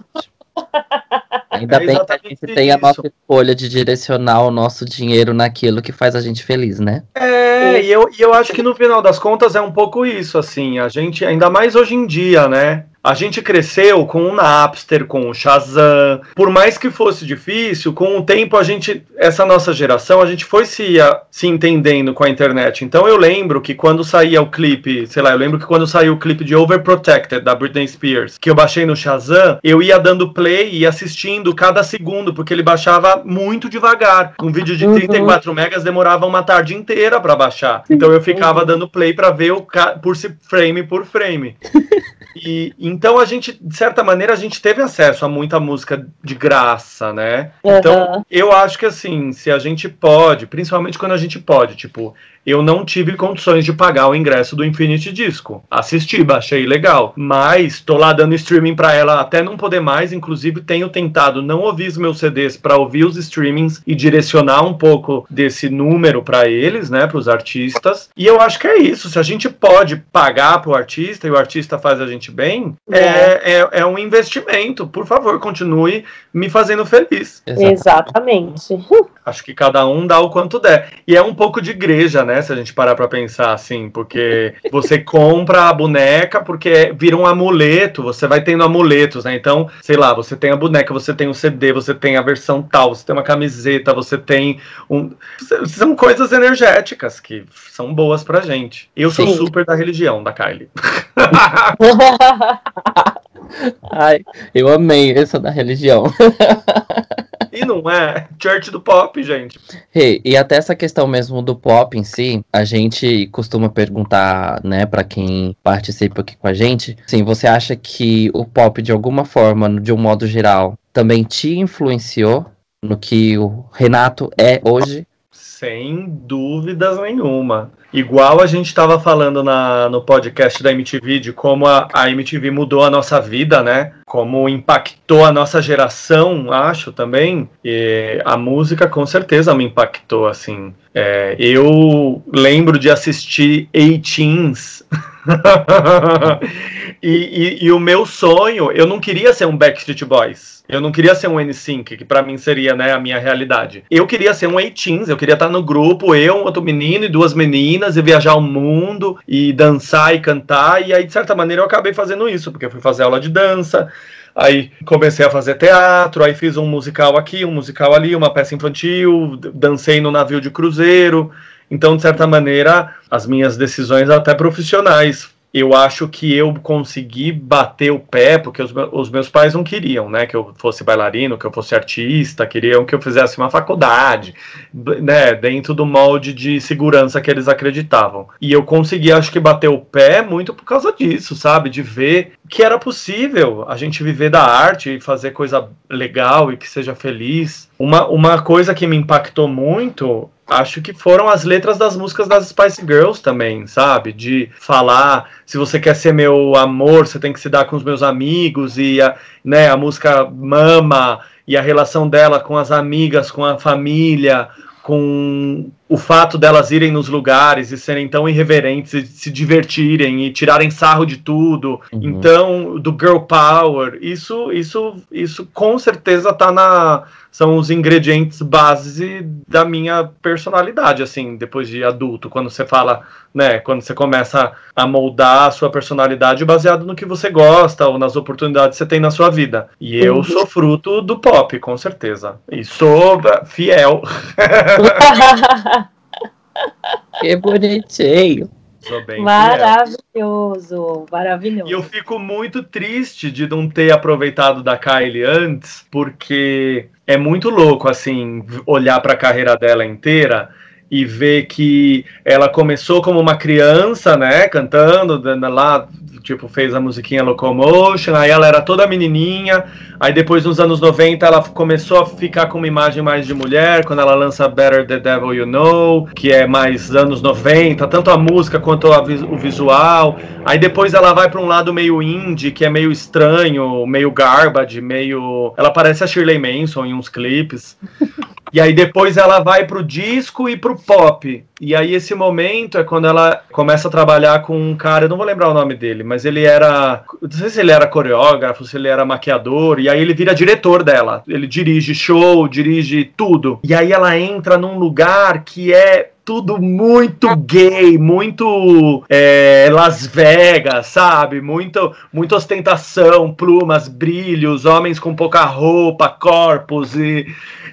Speaker 3: (laughs)
Speaker 2: Ainda é bem que a gente tem a nossa escolha de direcionar o nosso dinheiro naquilo que faz a gente feliz, né?
Speaker 3: É, e eu, e eu acho que no final das contas é um pouco isso, assim, a gente, ainda mais hoje em dia, né? A gente cresceu com o Napster, com o Shazam. Por mais que fosse difícil, com o tempo a gente, essa nossa geração, a gente foi se, a, se entendendo com a internet. Então eu lembro que quando saía o clipe, sei lá, eu lembro que quando saiu o clipe de Overprotected da Britney Spears, que eu baixei no Shazam, eu ia dando play e assistindo cada segundo, porque ele baixava muito devagar. Um vídeo de 34 uhum. megas demorava uma tarde inteira para baixar. Então eu ficava dando play para ver o por frame por frame. (laughs) E então a gente, de certa maneira, a gente teve acesso a muita música de graça, né? Uhum. Então, eu acho que assim, se a gente pode, principalmente quando a gente pode, tipo, eu não tive condições de pagar o ingresso do Infinity Disco. Assisti, baixei legal, mas tô lá dando streaming para ela até não poder mais, inclusive tenho tentado não ouvir os meus CDs para ouvir os streamings e direcionar um pouco desse número para eles, né, para os artistas. E eu acho que é isso, se a gente pode pagar pro artista e o artista faz a gente bem, é, é, é, é um investimento. Por favor, continue me fazendo feliz.
Speaker 1: Exatamente.
Speaker 3: Acho que cada um dá o quanto der. E é um pouco de igreja, né? Se a gente parar pra pensar assim, porque você compra a boneca porque vira um amuleto, você vai tendo amuletos, né? Então, sei lá, você tem a boneca, você tem o CD, você tem a versão tal, você tem uma camiseta, você tem um. São coisas energéticas que são boas pra gente. Eu Sim. sou super da religião da Kylie. (laughs) (laughs)
Speaker 2: Ai, eu amei essa da religião.
Speaker 3: E não é church do pop, gente.
Speaker 2: Hey, e até essa questão mesmo do pop em si, a gente costuma perguntar, né, para quem participa aqui com a gente, sim, você acha que o pop de alguma forma, de um modo geral, também te influenciou no que o Renato é hoje?
Speaker 3: Sem dúvidas nenhuma. Igual a gente estava falando na, no podcast da MTV de como a, a, MTV mudou a nossa vida, né? Como impactou a nossa geração, acho também. E a música com certeza me impactou, assim. É, eu lembro de assistir 18s. (laughs) (laughs) e, e, e o meu sonho, eu não queria ser um Backstreet Boys. Eu não queria ser um N5, que para mim seria né, a minha realidade. Eu queria ser um 18 eu queria estar no grupo, eu, outro menino e duas meninas, e viajar o mundo, e dançar e cantar. E aí, de certa maneira, eu acabei fazendo isso, porque eu fui fazer aula de dança. Aí comecei a fazer teatro, aí fiz um musical aqui, um musical ali, uma peça infantil, dancei no navio de cruzeiro. Então, de certa maneira, as minhas decisões até profissionais eu acho que eu consegui bater o pé, porque os, meus pais não queriam, né, que eu fosse bailarino, que eu fosse artista, queriam que eu fizesse uma faculdade, né, dentro do molde de segurança que eles acreditavam. E eu consegui, acho que, bater o pé muito por causa disso, sabe, de ver que era possível a gente viver da arte e fazer coisa legal e que seja feliz. Uma, uma coisa que me impactou muito acho que foram as letras das músicas das Spice Girls também, sabe? De falar, se você quer ser meu amor, você tem que se dar com os meus amigos e a, né, a música Mama e a relação dela com as amigas, com a família, com o fato delas irem nos lugares e serem tão irreverentes e se divertirem e tirarem sarro de tudo. Uhum. Então, do girl power, isso isso isso com certeza tá na são os ingredientes base da minha personalidade, assim, depois de adulto, quando você fala, né, quando você começa a moldar a sua personalidade baseado no que você gosta ou nas oportunidades que você tem na sua vida. E eu uhum. sou fruto do pop, com certeza. E sou fiel. (laughs) (laughs)
Speaker 2: que bonitinho.
Speaker 1: maravilhoso, maravilhoso.
Speaker 3: E eu fico muito triste de não ter aproveitado da Kylie antes, porque é muito louco, assim, olhar para a carreira dela inteira e ver que ela começou como uma criança, né, cantando lá, tipo, fez a musiquinha Locomotion, aí ela era toda menininha, aí depois nos anos 90 ela começou a ficar com uma imagem mais de mulher, quando ela lança Better the Devil You Know, que é mais anos 90, tanto a música quanto a, o visual, aí depois ela vai para um lado meio indie, que é meio estranho, meio garbage, meio... Ela parece a Shirley Manson em uns clipes. E aí depois ela vai pro disco e pro pop. E aí esse momento é quando ela começa a trabalhar com um cara, eu não vou lembrar o nome dele, mas ele era, não sei se ele era coreógrafo, se ele era maquiador, e aí ele vira diretor dela. Ele dirige show, dirige tudo. E aí ela entra num lugar que é tudo muito gay, muito é, Las Vegas, sabe? Muito, muita ostentação, plumas, brilhos, homens com pouca roupa, corpos e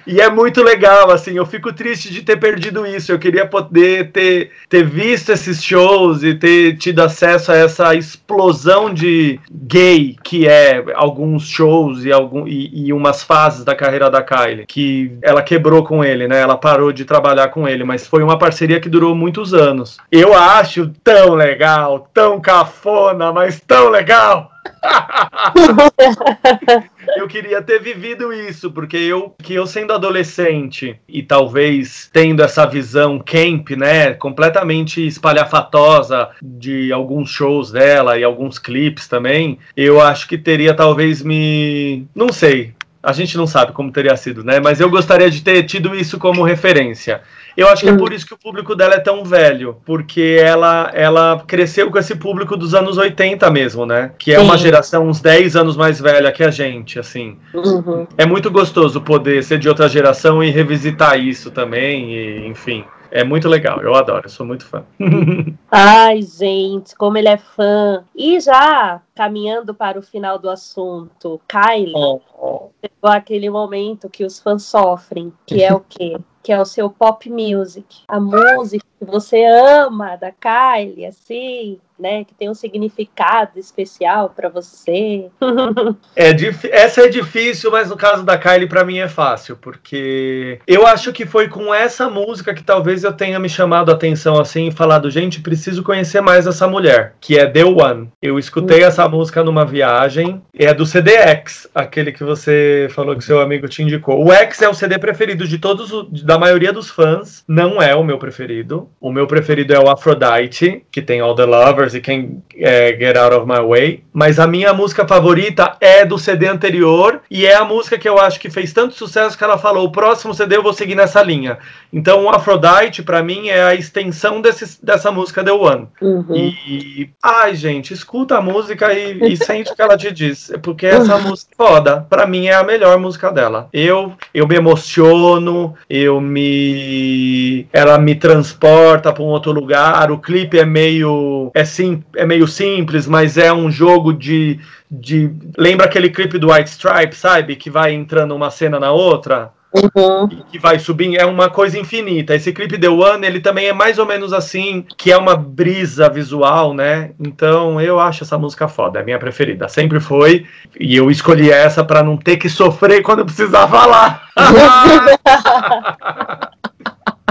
Speaker 3: e é muito legal, assim, eu fico triste de ter perdido isso. Eu queria poder ter, ter visto esses shows e ter tido acesso a essa explosão de gay que é alguns shows e, algum, e, e umas fases da carreira da Kylie. Que ela quebrou com ele, né? Ela parou de trabalhar com ele, mas foi uma parceria que durou muitos anos. Eu acho tão legal, tão cafona, mas tão legal. (laughs) eu queria ter vivido isso, porque eu, que eu sendo adolescente e talvez tendo essa visão camp, né, completamente espalhafatosa de alguns shows dela e alguns clipes também, eu acho que teria talvez me, não sei, a gente não sabe como teria sido, né? Mas eu gostaria de ter tido isso como referência. Eu acho que é por isso que o público dela é tão velho, porque ela, ela cresceu com esse público dos anos 80 mesmo, né? Que é Sim. uma geração uns 10 anos mais velha que a gente, assim. Uhum. É muito gostoso poder ser de outra geração e revisitar isso também, e, enfim. É muito legal, eu adoro, eu sou muito fã. (laughs)
Speaker 1: Ai, gente, como ele é fã. E já caminhando para o final do assunto, Kylie, oh, oh. chegou aquele momento que os fãs sofrem, que é o quê? Que é o seu pop music, a música que você ama da Kylie, assim, né, que tem um significado especial para você. (laughs)
Speaker 3: é essa é difícil, mas no caso da Kylie para mim é fácil, porque eu acho que foi com essa música que talvez eu tenha me chamado a atenção assim e falado, gente, preciso conhecer mais essa mulher, que é The One. Eu escutei uhum. essa música numa viagem, é do CDX, aquele que você falou que seu amigo te indicou. O X é o CD preferido de todos, da maioria dos fãs, não é o meu preferido. O meu preferido é o Aphrodite, que tem All the Lovers e Can é, Get Out of My Way. Mas a minha música favorita é do CD anterior e é a música que eu acho que fez tanto sucesso que ela falou: o próximo CD eu vou seguir nessa linha. Então, o Aphrodite, para mim, é a extensão desse, dessa música The One. Uhum. E, ai, gente, escuta a música e, e sente o que ela te diz. Porque essa música é foda. Pra mim, é a melhor música dela. Eu, eu me emociono, eu me. Ela me transporta para um outro lugar. O clipe é meio. É sim, é meio simples, mas é um jogo de, de. Lembra aquele clipe do White Stripe, sabe? Que vai entrando uma cena na outra? Uhum. que vai subindo, é uma coisa infinita. Esse clipe The One, ele também é mais ou menos assim, que é uma brisa visual, né? Então eu acho essa música foda, é a minha preferida. Sempre foi, e eu escolhi essa para não ter que sofrer quando eu precisar falar. (laughs) (laughs)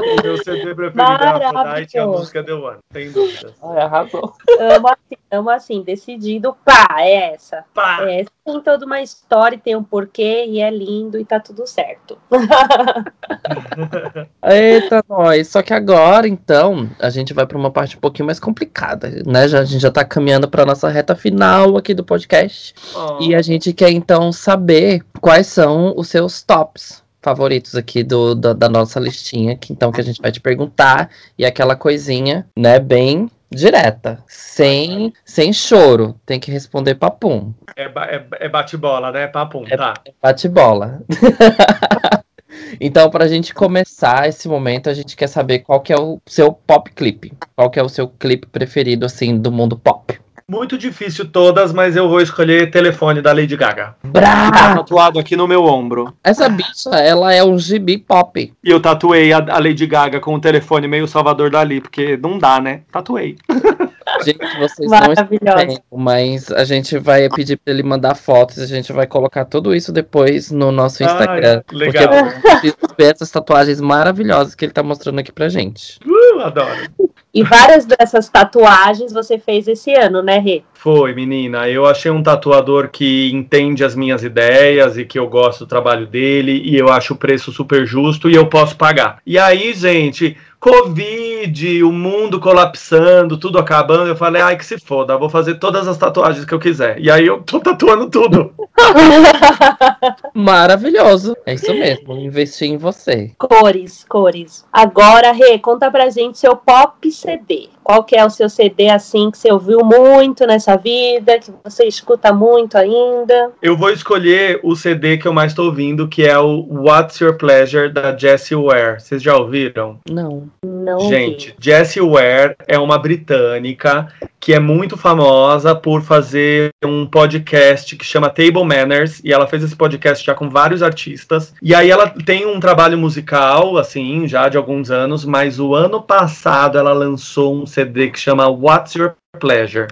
Speaker 3: O meu CD preferido é Aphrodite e a música The One, sem dúvidas.
Speaker 1: É, arrasou. Amo assim, amo assim, decidido, pá, é essa. Pá. É, tem toda uma história, tem um porquê, e é lindo e tá tudo certo. (laughs)
Speaker 2: Eita, nós. Só que agora, então, a gente vai para uma parte um pouquinho mais complicada, né? Já, a gente já tá caminhando para nossa reta final aqui do podcast. Oh. E a gente quer, então, saber quais são os seus tops favoritos aqui do, do, da nossa listinha, que então que a gente vai te perguntar e aquela coisinha, né, bem direta, sem sem choro, tem que responder papum.
Speaker 3: É, é, é bate-bola, né, papum,
Speaker 2: é,
Speaker 3: tá.
Speaker 2: É bate-bola. (laughs) então, para a gente começar esse momento, a gente quer saber qual que é o seu pop clip, qual que é o seu clipe preferido, assim, do mundo pop.
Speaker 3: Muito difícil todas, mas eu vou escolher telefone da Lady Gaga. Brá! Tá tatuado aqui no meu ombro.
Speaker 2: Essa bicha, ela é um gibi pop.
Speaker 3: E eu tatuei a, a Lady Gaga com o telefone meio Salvador Dali, porque não dá, né? Tatuei. (laughs)
Speaker 2: Gente, vocês não estão mas a gente vai pedir para ele mandar fotos, a gente vai colocar tudo isso depois no nosso Instagram. Ai, legal. Porque ver essas tatuagens maravilhosas que ele tá mostrando aqui pra gente.
Speaker 3: Uh, adoro.
Speaker 1: E várias dessas tatuagens você fez esse ano, né, Rê?
Speaker 3: Foi, menina. Eu achei um tatuador que entende as minhas ideias e que eu gosto do trabalho dele e eu acho o preço super justo e eu posso pagar. E aí, gente, Covid, o mundo colapsando, tudo acabando. Eu falei, ai, que se foda, vou fazer todas as tatuagens que eu quiser. E aí eu tô tatuando tudo. (laughs)
Speaker 2: Maravilhoso. É isso mesmo, investir em você.
Speaker 1: Cores, cores. Agora, Rê, conta pra gente seu pop CD. Qual que é o seu CD assim que você ouviu muito nessa vida, que você escuta muito ainda?
Speaker 3: Eu vou escolher o CD que eu mais estou ouvindo, que é o What's Your Pleasure da Jessie Ware. Vocês já ouviram?
Speaker 2: Não.
Speaker 1: Não.
Speaker 3: Gente,
Speaker 1: vi.
Speaker 3: Jessie Ware é uma britânica que é muito famosa por fazer um podcast que chama Table Manners e ela fez esse podcast já com vários artistas. E aí ela tem um trabalho musical assim, já de alguns anos, mas o ano passado ela lançou um CD que chama What's Your Pleasure?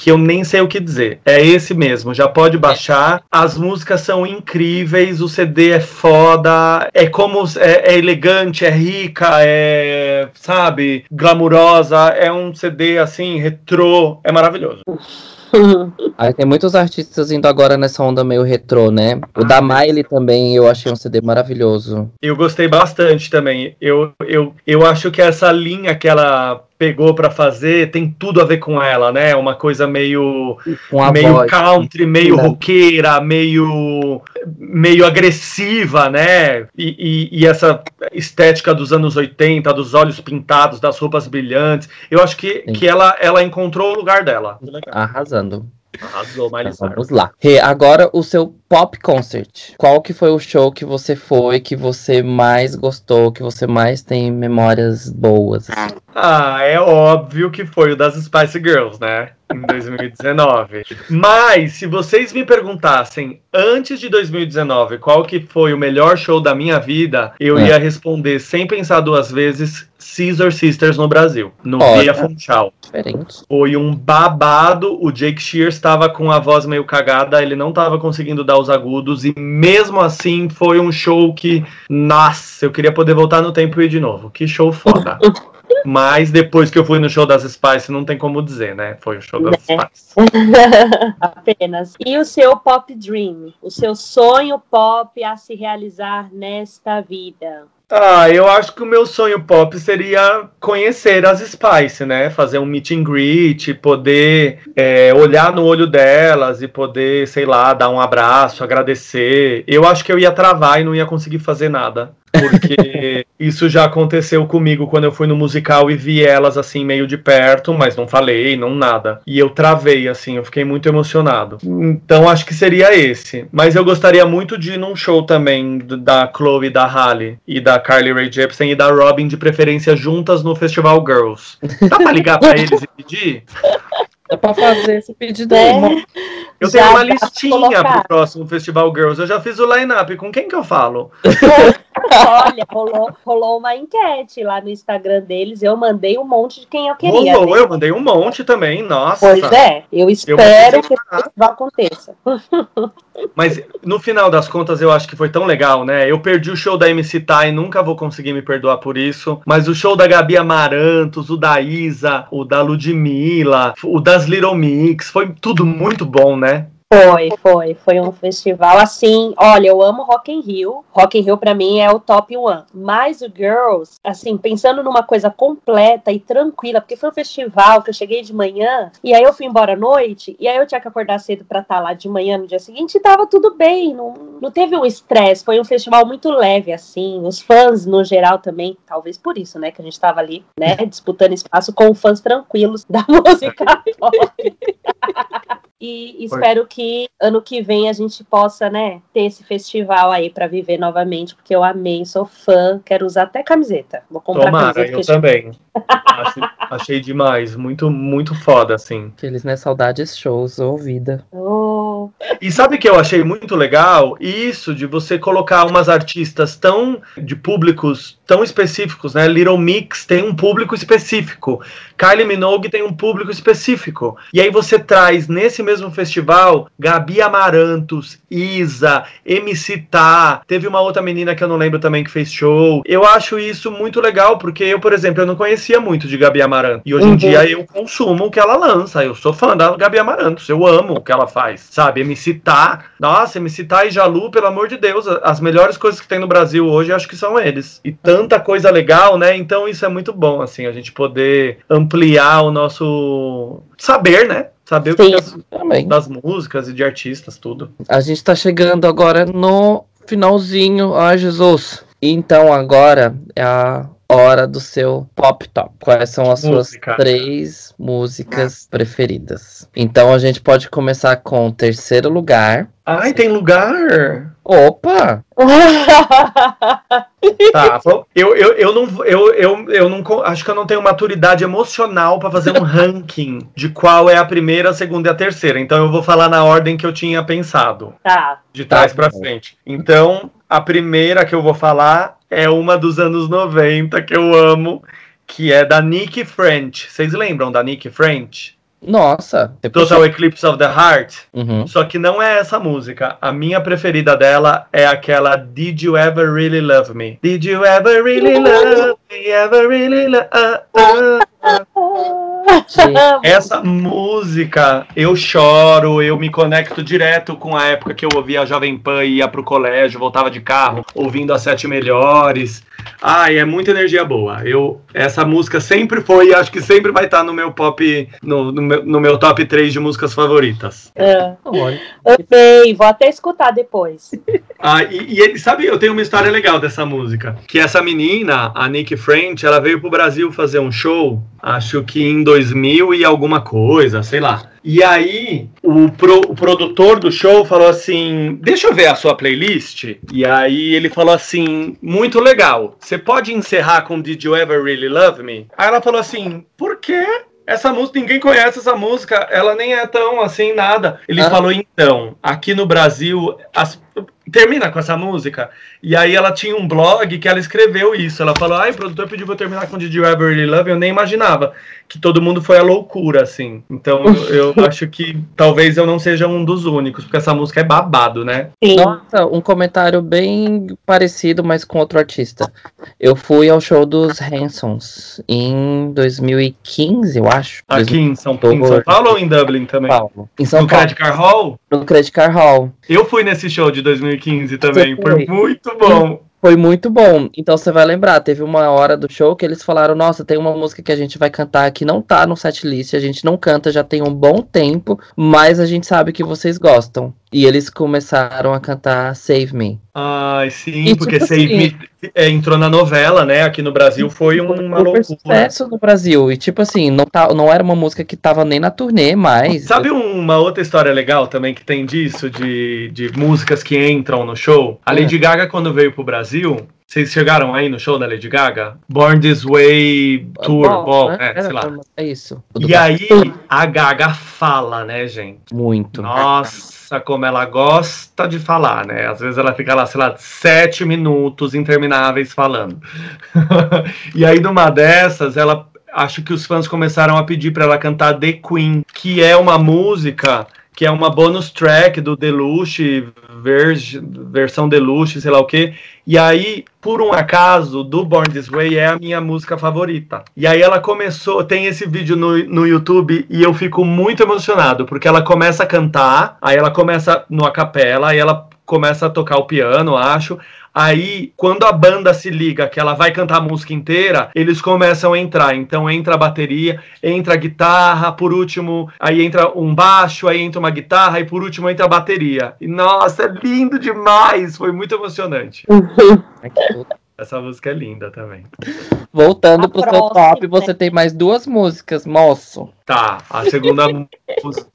Speaker 3: Que eu nem sei o que dizer. É esse mesmo, já pode baixar. As músicas são incríveis, o CD é foda, é como é, é elegante, é rica, é, sabe, glamurosa. É um CD assim, retrô, é maravilhoso. (laughs)
Speaker 2: Aí tem muitos artistas indo agora nessa onda meio retrô, né? O da Miley também eu achei um CD maravilhoso.
Speaker 3: Eu gostei bastante também. Eu, eu, eu acho que essa linha que ela pegou pra fazer tem tudo a ver com ela, né? Uma coisa meio meio
Speaker 2: voz.
Speaker 3: country, meio
Speaker 2: Né?
Speaker 3: roqueira, meio meio agressiva, né? E, e- e essa estética dos anos 80, dos olhos pintados, das roupas brilhantes. Eu acho que,
Speaker 2: Sim.
Speaker 3: que ela, ela encontrou o lugar dela.
Speaker 2: Arrasando.
Speaker 3: Arrasou, Miley
Speaker 2: Então, vamos lá. Rê, agora o seu pop concert. Qual que foi o show que você foi, que você mais gostou, que você mais tem memórias boas? assim?
Speaker 3: Ah, é óbvio que foi o das Spice Girls, né? Em 2019. Mas, se vocês me perguntassem antes de 2019 qual que foi o melhor show da minha vida, eu
Speaker 2: É.
Speaker 3: ia responder sem pensar duas vezes Caesar Sisters no Brasil, no
Speaker 2: Olha.
Speaker 3: Via Funchal.
Speaker 2: Diferente.
Speaker 3: Foi um babado, o Jake Shears estava com a voz meio cagada, ele não estava conseguindo dar os agudos, e mesmo assim foi um show que, nossa, eu queria poder voltar no tempo e ir de novo. Que show foda. (laughs) Mas depois que eu fui no show das Spice, não tem como dizer, né? Foi o show das
Speaker 1: Né?
Speaker 3: Spice. (laughs)
Speaker 1: Apenas. E o seu pop dream? O seu sonho pop a se realizar nesta vida?
Speaker 3: Ah, eu acho que o meu sonho pop seria conhecer as Spice, né? Fazer um meet and greet, poder é, olhar no olho delas e poder, sei lá, dar um abraço, agradecer. Eu acho que eu ia travar e não ia conseguir fazer nada. Porque (laughs) isso já aconteceu comigo quando eu fui no musical e vi elas assim meio de perto, mas não falei, não nada. E eu travei, assim, eu fiquei muito emocionado. Então acho que seria esse. Mas eu gostaria muito de ir num show também da Chloe, da Halle e da Carly Rae Jepsen e da Robin, de preferência juntas no Festival Girls. Dá pra ligar pra (laughs) eles e pedir?
Speaker 2: É pra fazer esse pedido
Speaker 1: É.
Speaker 2: aí.
Speaker 3: Eu
Speaker 1: Já
Speaker 3: tenho uma
Speaker 1: dá
Speaker 3: listinha pro próximo Festival Girls. Eu já fiz o line-up. Com quem que eu falo? (laughs)
Speaker 1: Olha, rolou, rolou uma enquete lá no Instagram deles. Eu mandei um monte de quem eu queria.
Speaker 3: Rolou,
Speaker 1: né?
Speaker 3: eu mandei um monte também. Nossa.
Speaker 1: Pois é, eu espero
Speaker 3: vou
Speaker 1: que o festival aconteça. (laughs)
Speaker 3: Mas no final das contas eu acho que foi tão legal, né? Eu perdi o show da MC e nunca vou conseguir me perdoar por isso. Mas o show da Gabi Amarantos, o da Isa, o da Ludmilla, o das Little Mix, foi tudo muito bom, né?
Speaker 1: Foi, foi, foi um festival assim. Olha, eu amo Rock in Rio. Rock in Rio pra mim é o top one. Mas o Girls, assim, pensando numa coisa completa e tranquila, porque foi um festival que eu cheguei de manhã e aí eu fui embora à noite e aí eu tinha que acordar cedo pra estar lá de manhã no dia seguinte e tava tudo bem, não, não teve um estresse, foi um festival muito leve assim. Os fãs no geral também, talvez por isso, né, que a gente tava ali, né, disputando espaço com fãs tranquilos (laughs) da música. (laughs) (laughs) E espero que ano que vem a gente possa, né, ter esse festival aí pra viver novamente, porque eu amei, sou fã, quero usar até camiseta. Vou comprar
Speaker 3: Tomara,
Speaker 1: camiseta.
Speaker 3: eu também. Achei, achei demais, muito, muito foda, assim.
Speaker 2: Feliz né? Saudades shows, ou vida.
Speaker 1: Oh,
Speaker 3: E sabe o que eu achei muito legal? Isso de você colocar umas artistas tão de públicos tão específicos, né? Little Mix tem um público específico, Kylie Minogue tem um público específico. E aí você traz nesse mesmo festival Gabi Amarantos, Isa, MC Tá, teve uma outra menina que eu não lembro também que fez show. Eu acho isso muito legal, porque eu, por exemplo, eu não conhecia muito de Gabi Amaranto. E hoje em
Speaker 1: Uhum.
Speaker 3: dia eu consumo o que ela lança. Eu sou fã da Gabi Amaranto. Eu amo o que ela faz. Sabe? MC Tá. Nossa, MC Tá e Jalu, pelo amor de Deus. As melhores coisas que tem no Brasil hoje, acho que são eles. E tanta coisa legal, né? Então isso é muito bom, assim, a gente poder ampliar o nosso saber, né? Saber o que
Speaker 1: Sim.
Speaker 3: as-
Speaker 2: Também.
Speaker 3: das músicas e de artistas, tudo.
Speaker 2: A gente tá chegando agora no finalzinho. Ai, Jesus. Então agora é a hora do seu pop top. Quais são as suas
Speaker 3: Música.
Speaker 2: três músicas preferidas? Então a gente pode começar com o terceiro lugar.
Speaker 3: Ai, tem lugar!
Speaker 2: Opa! (laughs)
Speaker 3: Tá, eu, eu, eu não eu, eu, eu não acho que eu não tenho maturidade emocional pra fazer um (laughs) ranking de qual é a primeira, a segunda e a terceira. Então eu vou falar na ordem que eu tinha pensado,
Speaker 1: tá.
Speaker 3: de trás
Speaker 2: Tá
Speaker 3: pra
Speaker 2: bom.
Speaker 3: frente. Então, a primeira que eu vou falar é uma dos anos 90 que eu amo, que é da Nick French. Vocês lembram da Nick French?
Speaker 2: Nossa!
Speaker 3: Total
Speaker 2: puxou.
Speaker 3: Eclipse of the Heart.
Speaker 2: Uhum.
Speaker 3: Só que não é essa música. A minha preferida dela é aquela Did You Ever Really Love Me? Did you ever really love me? Ever really love
Speaker 2: Gente,
Speaker 3: Essa música, eu choro, eu me conecto direto com a época que eu ouvia a Jovem Pan e ia pro colégio, voltava de carro, ouvindo as sete melhores. Ai, é muita energia boa. Eu, essa música sempre foi e acho que sempre vai estar no meu pop, no, no meu, no meu top 3 de músicas favoritas.
Speaker 1: É.
Speaker 2: olha.
Speaker 1: Amei, vou até escutar depois. (laughs)
Speaker 3: Ah, e, e ele, sabe, eu tenho uma história legal dessa música. Que essa menina, a Nick French, ela veio pro Brasil fazer um show, acho que em 2000 e alguma coisa, sei lá. E aí, o, pro- o produtor do show falou assim: Deixa eu ver a sua playlist. E aí ele falou assim: Muito legal. Você pode encerrar com Did You Ever Really Love Me? Aí ela falou assim: Por quê? Essa música, ninguém conhece essa música, ela nem é tão assim nada. Ele
Speaker 2: Ah.
Speaker 3: falou, então, aqui no Brasil, as- termina com essa música. E aí ela tinha um blog que ela escreveu isso. Ela falou, ai, o produtor pediu pra eu terminar com Did You Ever Really Love? Eu nem imaginava que todo mundo foi à loucura, assim. Então eu, eu (laughs) acho que talvez eu não seja um dos únicos, porque essa música é babado, né?
Speaker 1: Sim.
Speaker 2: Nossa, um comentário bem parecido, mas com outro artista. Eu fui ao show dos Hansons em 2015, eu acho.
Speaker 3: Aqui em São, em São Paulo ou em Dublin também?
Speaker 2: Paulo. Em São
Speaker 3: no
Speaker 2: Paulo,
Speaker 3: Credit Car Hall?
Speaker 2: no Credit Car Hall.
Speaker 3: Eu fui nesse show de 2015 também. Foi
Speaker 2: foi?
Speaker 3: muito bom.
Speaker 2: Foi muito bom. Então você vai lembrar, teve uma hora do show que eles falaram: Nossa, tem uma música que a gente vai cantar que não tá no setlist, a gente não canta já tem um bom tempo, mas a gente sabe que vocês gostam. E eles começaram a cantar Save Me.
Speaker 3: Ai, sim,
Speaker 2: E,
Speaker 3: porque
Speaker 2: tipo
Speaker 3: Save
Speaker 2: assim-
Speaker 3: Me é, entrou na novela, né? Aqui no Brasil foi uma
Speaker 2: Super
Speaker 3: loucura.
Speaker 2: sucesso no Brasil. E tipo assim, não, tá, não era uma música que tava nem na turnê, mas.
Speaker 3: Sabe uma outra história legal também que tem disso, de, de músicas que entram no show? A
Speaker 2: É.
Speaker 3: Lady Gaga, quando veio pro Brasil, vocês chegaram aí no show da Lady Gaga? Born This Way Tour,
Speaker 2: Bom,
Speaker 3: bom,
Speaker 2: né?
Speaker 3: é, sei lá.
Speaker 2: É isso.
Speaker 3: E aí, a Gaga fala, né, gente?
Speaker 2: Muito.
Speaker 3: Nossa, como ela gosta de falar, né? Às vezes ela fica lá, sei lá, sete minutos intermináveis falando. (laughs) e aí, numa dessas, ela. Acho que os fãs começaram a pedir para ela cantar The Queen, que é uma música que é uma bonus track do Deluxe, ver- versão Deluxe, sei lá o quê. E aí, por um acaso, do Born This Way é a minha música favorita. E aí ela começou, tem esse vídeo no, no YouTube e eu fico muito emocionado, porque ela começa a cantar, aí ela começa no acapela, aí ela começa a tocar o piano, acho. Aí, quando a banda se liga que ela vai cantar a música inteira, eles começam a entrar. Então entra a bateria, entra a guitarra, por último, aí entra um baixo, aí entra uma guitarra, e por último entra a bateria. E nossa, é lindo demais! Foi muito emocionante.
Speaker 2: Tudo.
Speaker 3: Essa música é linda também.
Speaker 2: Voltando
Speaker 1: A
Speaker 2: pro seu
Speaker 1: próxima,
Speaker 2: top, você tem mais duas músicas, moço.
Speaker 3: Tá, a segunda (laughs) música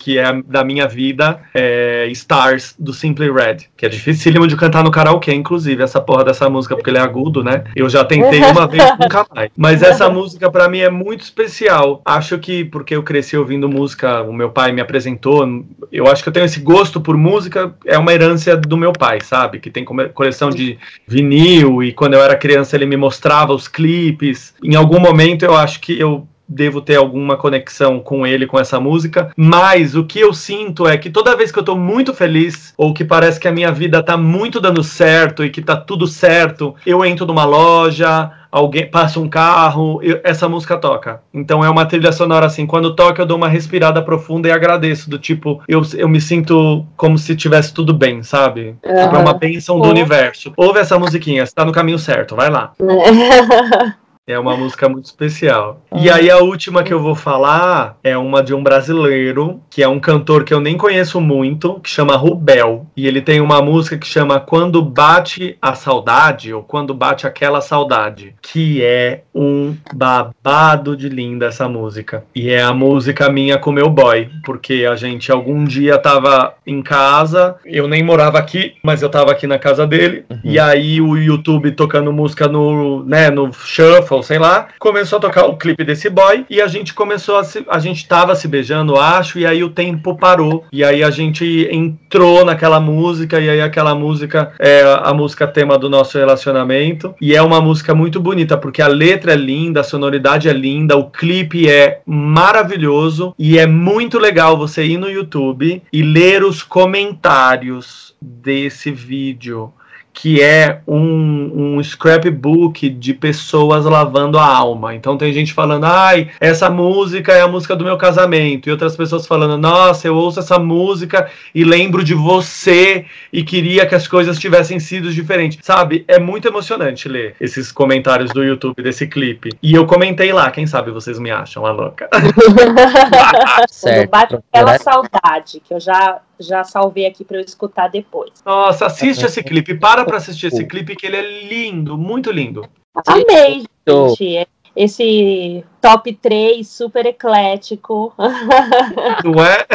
Speaker 3: que é da minha vida é Stars, do Simply Red, que é dificílimo de cantar no karaokê, inclusive, essa porra dessa música, porque ele é agudo, né? Eu já tentei uma vez, (laughs) nunca mais. Mas essa música, pra mim, é muito especial. Acho que porque eu cresci ouvindo música, o meu pai me apresentou, eu acho que eu tenho esse gosto por música, é uma herança do meu pai, sabe? Que tem coleção de vinil, e quando eu era criança ele me mostrava os clipes. Em algum momento eu acho que eu devo ter alguma conexão com ele, com essa música. Mas o que eu sinto é que toda vez que eu tô muito feliz, ou que parece que a minha vida tá muito dando certo e que tá tudo certo, eu entro numa loja, alguém passa um carro, eu, essa música toca. Então é uma trilha sonora assim, quando toca eu dou uma respirada profunda e agradeço, do tipo, eu, eu me sinto como se tivesse tudo bem, sabe? Uhum. É uma benção do universo. Ouve essa musiquinha, você tá no caminho certo, vai lá. (laughs) É uma música muito especial. E aí a última que eu vou falar é uma de um brasileiro, que é um cantor que eu nem conheço muito, que chama Rubel. E ele tem uma música que chama Quando Bate a Saudade, ou Quando Bate Aquela Saudade, que é um babado de linda essa música. E é a música minha com meu boy, porque a gente algum dia tava em casa, eu nem morava aqui, mas eu tava aqui na casa dele, uhum. e aí o YouTube tocando música no, né, no shuffle, sei lá, começou a tocar o clipe desse boy e a gente começou a se, a gente tava se beijando, acho, e aí o tempo parou. E aí a gente entrou naquela música e aí aquela música é a música tema do nosso relacionamento. E é uma música muito bonita porque a letra é linda, a sonoridade é linda, o clipe é maravilhoso e é muito legal você ir no YouTube e ler os comentários desse vídeo que é um, um scrapbook de pessoas lavando a alma. Então tem gente falando, ai, essa música é a música do meu casamento. E outras pessoas falando, nossa, eu ouço essa música e lembro de você e queria que as coisas tivessem sido diferentes. Sabe? É muito emocionante ler esses comentários do YouTube desse clipe. E eu comentei lá, quem sabe vocês me acham a louca. (laughs) (laughs)
Speaker 1: certo. Quando bate aquela saudade, que eu já já salvei aqui para eu escutar depois.
Speaker 3: Nossa, assiste esse clipe, para para assistir esse clipe que ele é lindo, muito lindo.
Speaker 1: Amei, gente. Esse top 3 super eclético.
Speaker 3: Não é?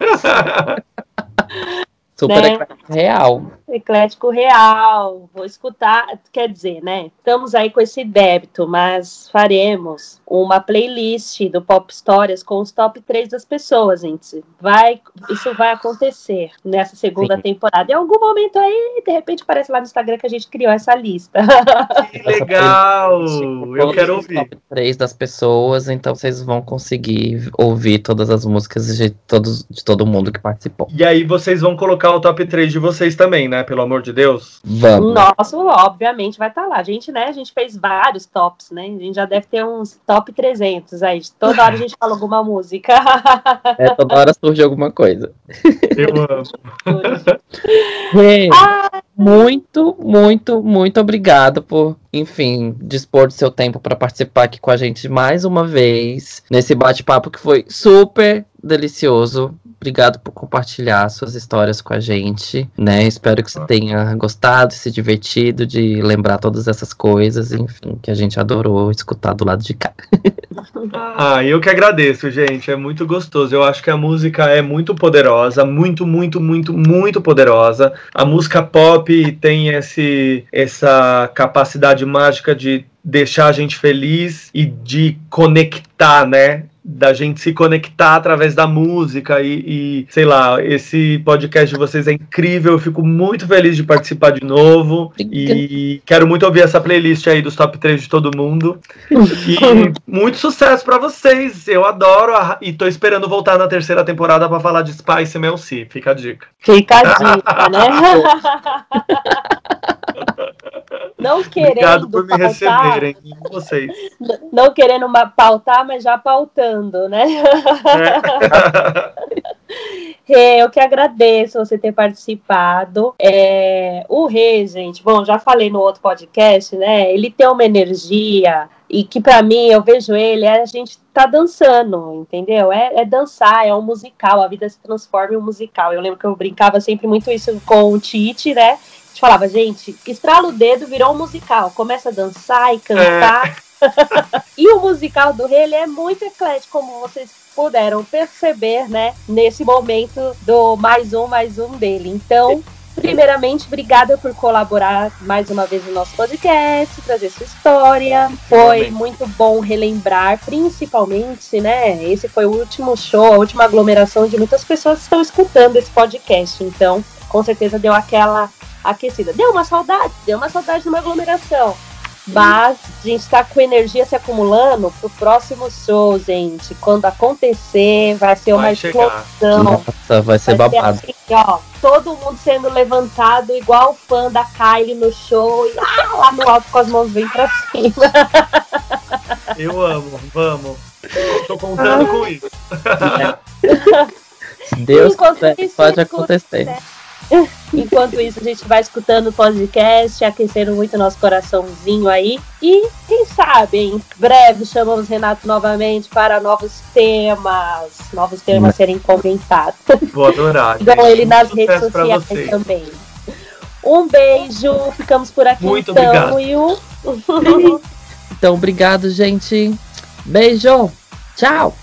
Speaker 3: (laughs)
Speaker 2: Super né? eclético real.
Speaker 1: Eclético real. Vou escutar, quer dizer, né? Estamos aí com esse débito, mas faremos uma playlist do Pop Histórias com os top 3 das pessoas, gente. Vai, isso vai acontecer nessa segunda Sim. temporada. Em algum momento aí, de repente, aparece lá no Instagram que a gente criou essa lista.
Speaker 3: Que legal! Eu quero ouvir.
Speaker 2: Top 3 das pessoas, então vocês vão conseguir ouvir todas as músicas de, todos, de todo mundo que participou.
Speaker 3: E aí vocês vão colocar o top 3 de vocês também, né? Pelo amor de Deus.
Speaker 1: Vamos. Nosso, obviamente, vai estar tá lá. A gente, né? A gente fez vários tops, né? A gente já deve ter uns top 300 aí. Toda hora a gente fala alguma música. (laughs)
Speaker 2: É, toda hora surge alguma coisa.
Speaker 3: Eu amo. (laughs)
Speaker 2: muito, muito, muito obrigado por, enfim, dispor do seu tempo para participar aqui com a gente mais uma vez nesse bate-papo que foi super delicioso. Obrigado por compartilhar suas histórias com a gente, né? Espero que você tenha gostado, se divertido de lembrar todas essas coisas, enfim, que a gente adorou escutar do lado de cá. (laughs)
Speaker 3: ah, eu que agradeço, gente. É muito gostoso. Eu acho que a música é muito poderosa, muito, muito, muito, muito poderosa. A música pop tem esse, essa capacidade mágica de deixar a gente feliz e de conectar, né? Da gente se conectar através da música e, e, sei lá, esse podcast de vocês é incrível, eu fico muito feliz de participar de novo e quero muito ouvir essa playlist aí dos top 3 de todo mundo. E (laughs) muito sucesso para vocês, eu adoro a, e tô esperando voltar na terceira temporada para falar de Spice Mel C, fica a dica.
Speaker 1: Fica a dica, né? (laughs) não (laughs) querendo
Speaker 3: Obrigado por me pautar, receberem, vocês.
Speaker 1: Não querendo pautar, mas já pautando, né? É. (laughs) eu que agradeço você ter participado. É, o Rei, gente, bom, já falei no outro podcast, né? Ele tem uma energia e que para mim eu vejo ele é a gente tá dançando, entendeu? É, é, dançar, é um musical, a vida se transforma em um musical. Eu lembro que eu brincava sempre muito isso com o Tite, né? Gente falava, gente, estrala o dedo, virou um musical. Começa a dançar e cantar. É. (laughs) e o musical do rei, ele é muito eclético, como vocês puderam perceber, né? Nesse momento do mais um, mais um dele. Então, primeiramente, obrigada por colaborar mais uma vez no nosso podcast, trazer sua história. Foi muito bom relembrar, principalmente, né? Esse foi o último show, a última aglomeração de muitas pessoas que estão escutando esse podcast. Então, com certeza deu aquela aquecida. Deu uma saudade, deu uma saudade de uma aglomeração. Mas a gente tá com energia se acumulando pro próximo show, gente. Quando acontecer, vai ser uma
Speaker 3: Vai
Speaker 1: explosão.
Speaker 2: Nossa, vai ser
Speaker 1: Vai ser
Speaker 2: babado.
Speaker 1: assim, ó, todo mundo sendo levantado igual fã da Kylie no show e ah, lá no alto com as mãos bem pra cima. (laughs)
Speaker 3: Eu amo, vamos. Tô contando com isso.
Speaker 2: Deus
Speaker 1: Enquanto
Speaker 2: quiser,
Speaker 1: isso,
Speaker 2: pode acontecer.
Speaker 1: né? (laughs) Enquanto isso, a gente vai escutando o podcast, aquecendo muito nosso coraçãozinho aí. E quem sabe, em breve chamamos Renato novamente para novos temas, novos temas serem comentados.
Speaker 3: Vou adorar. (laughs) Gente.
Speaker 1: ele nas
Speaker 3: Muito
Speaker 1: redes sociais também. Um beijo, ficamos por aqui
Speaker 3: Muito
Speaker 1: então.
Speaker 3: obrigado.
Speaker 1: E o (laughs)
Speaker 2: Então, obrigado, gente. Beijo. Tchau.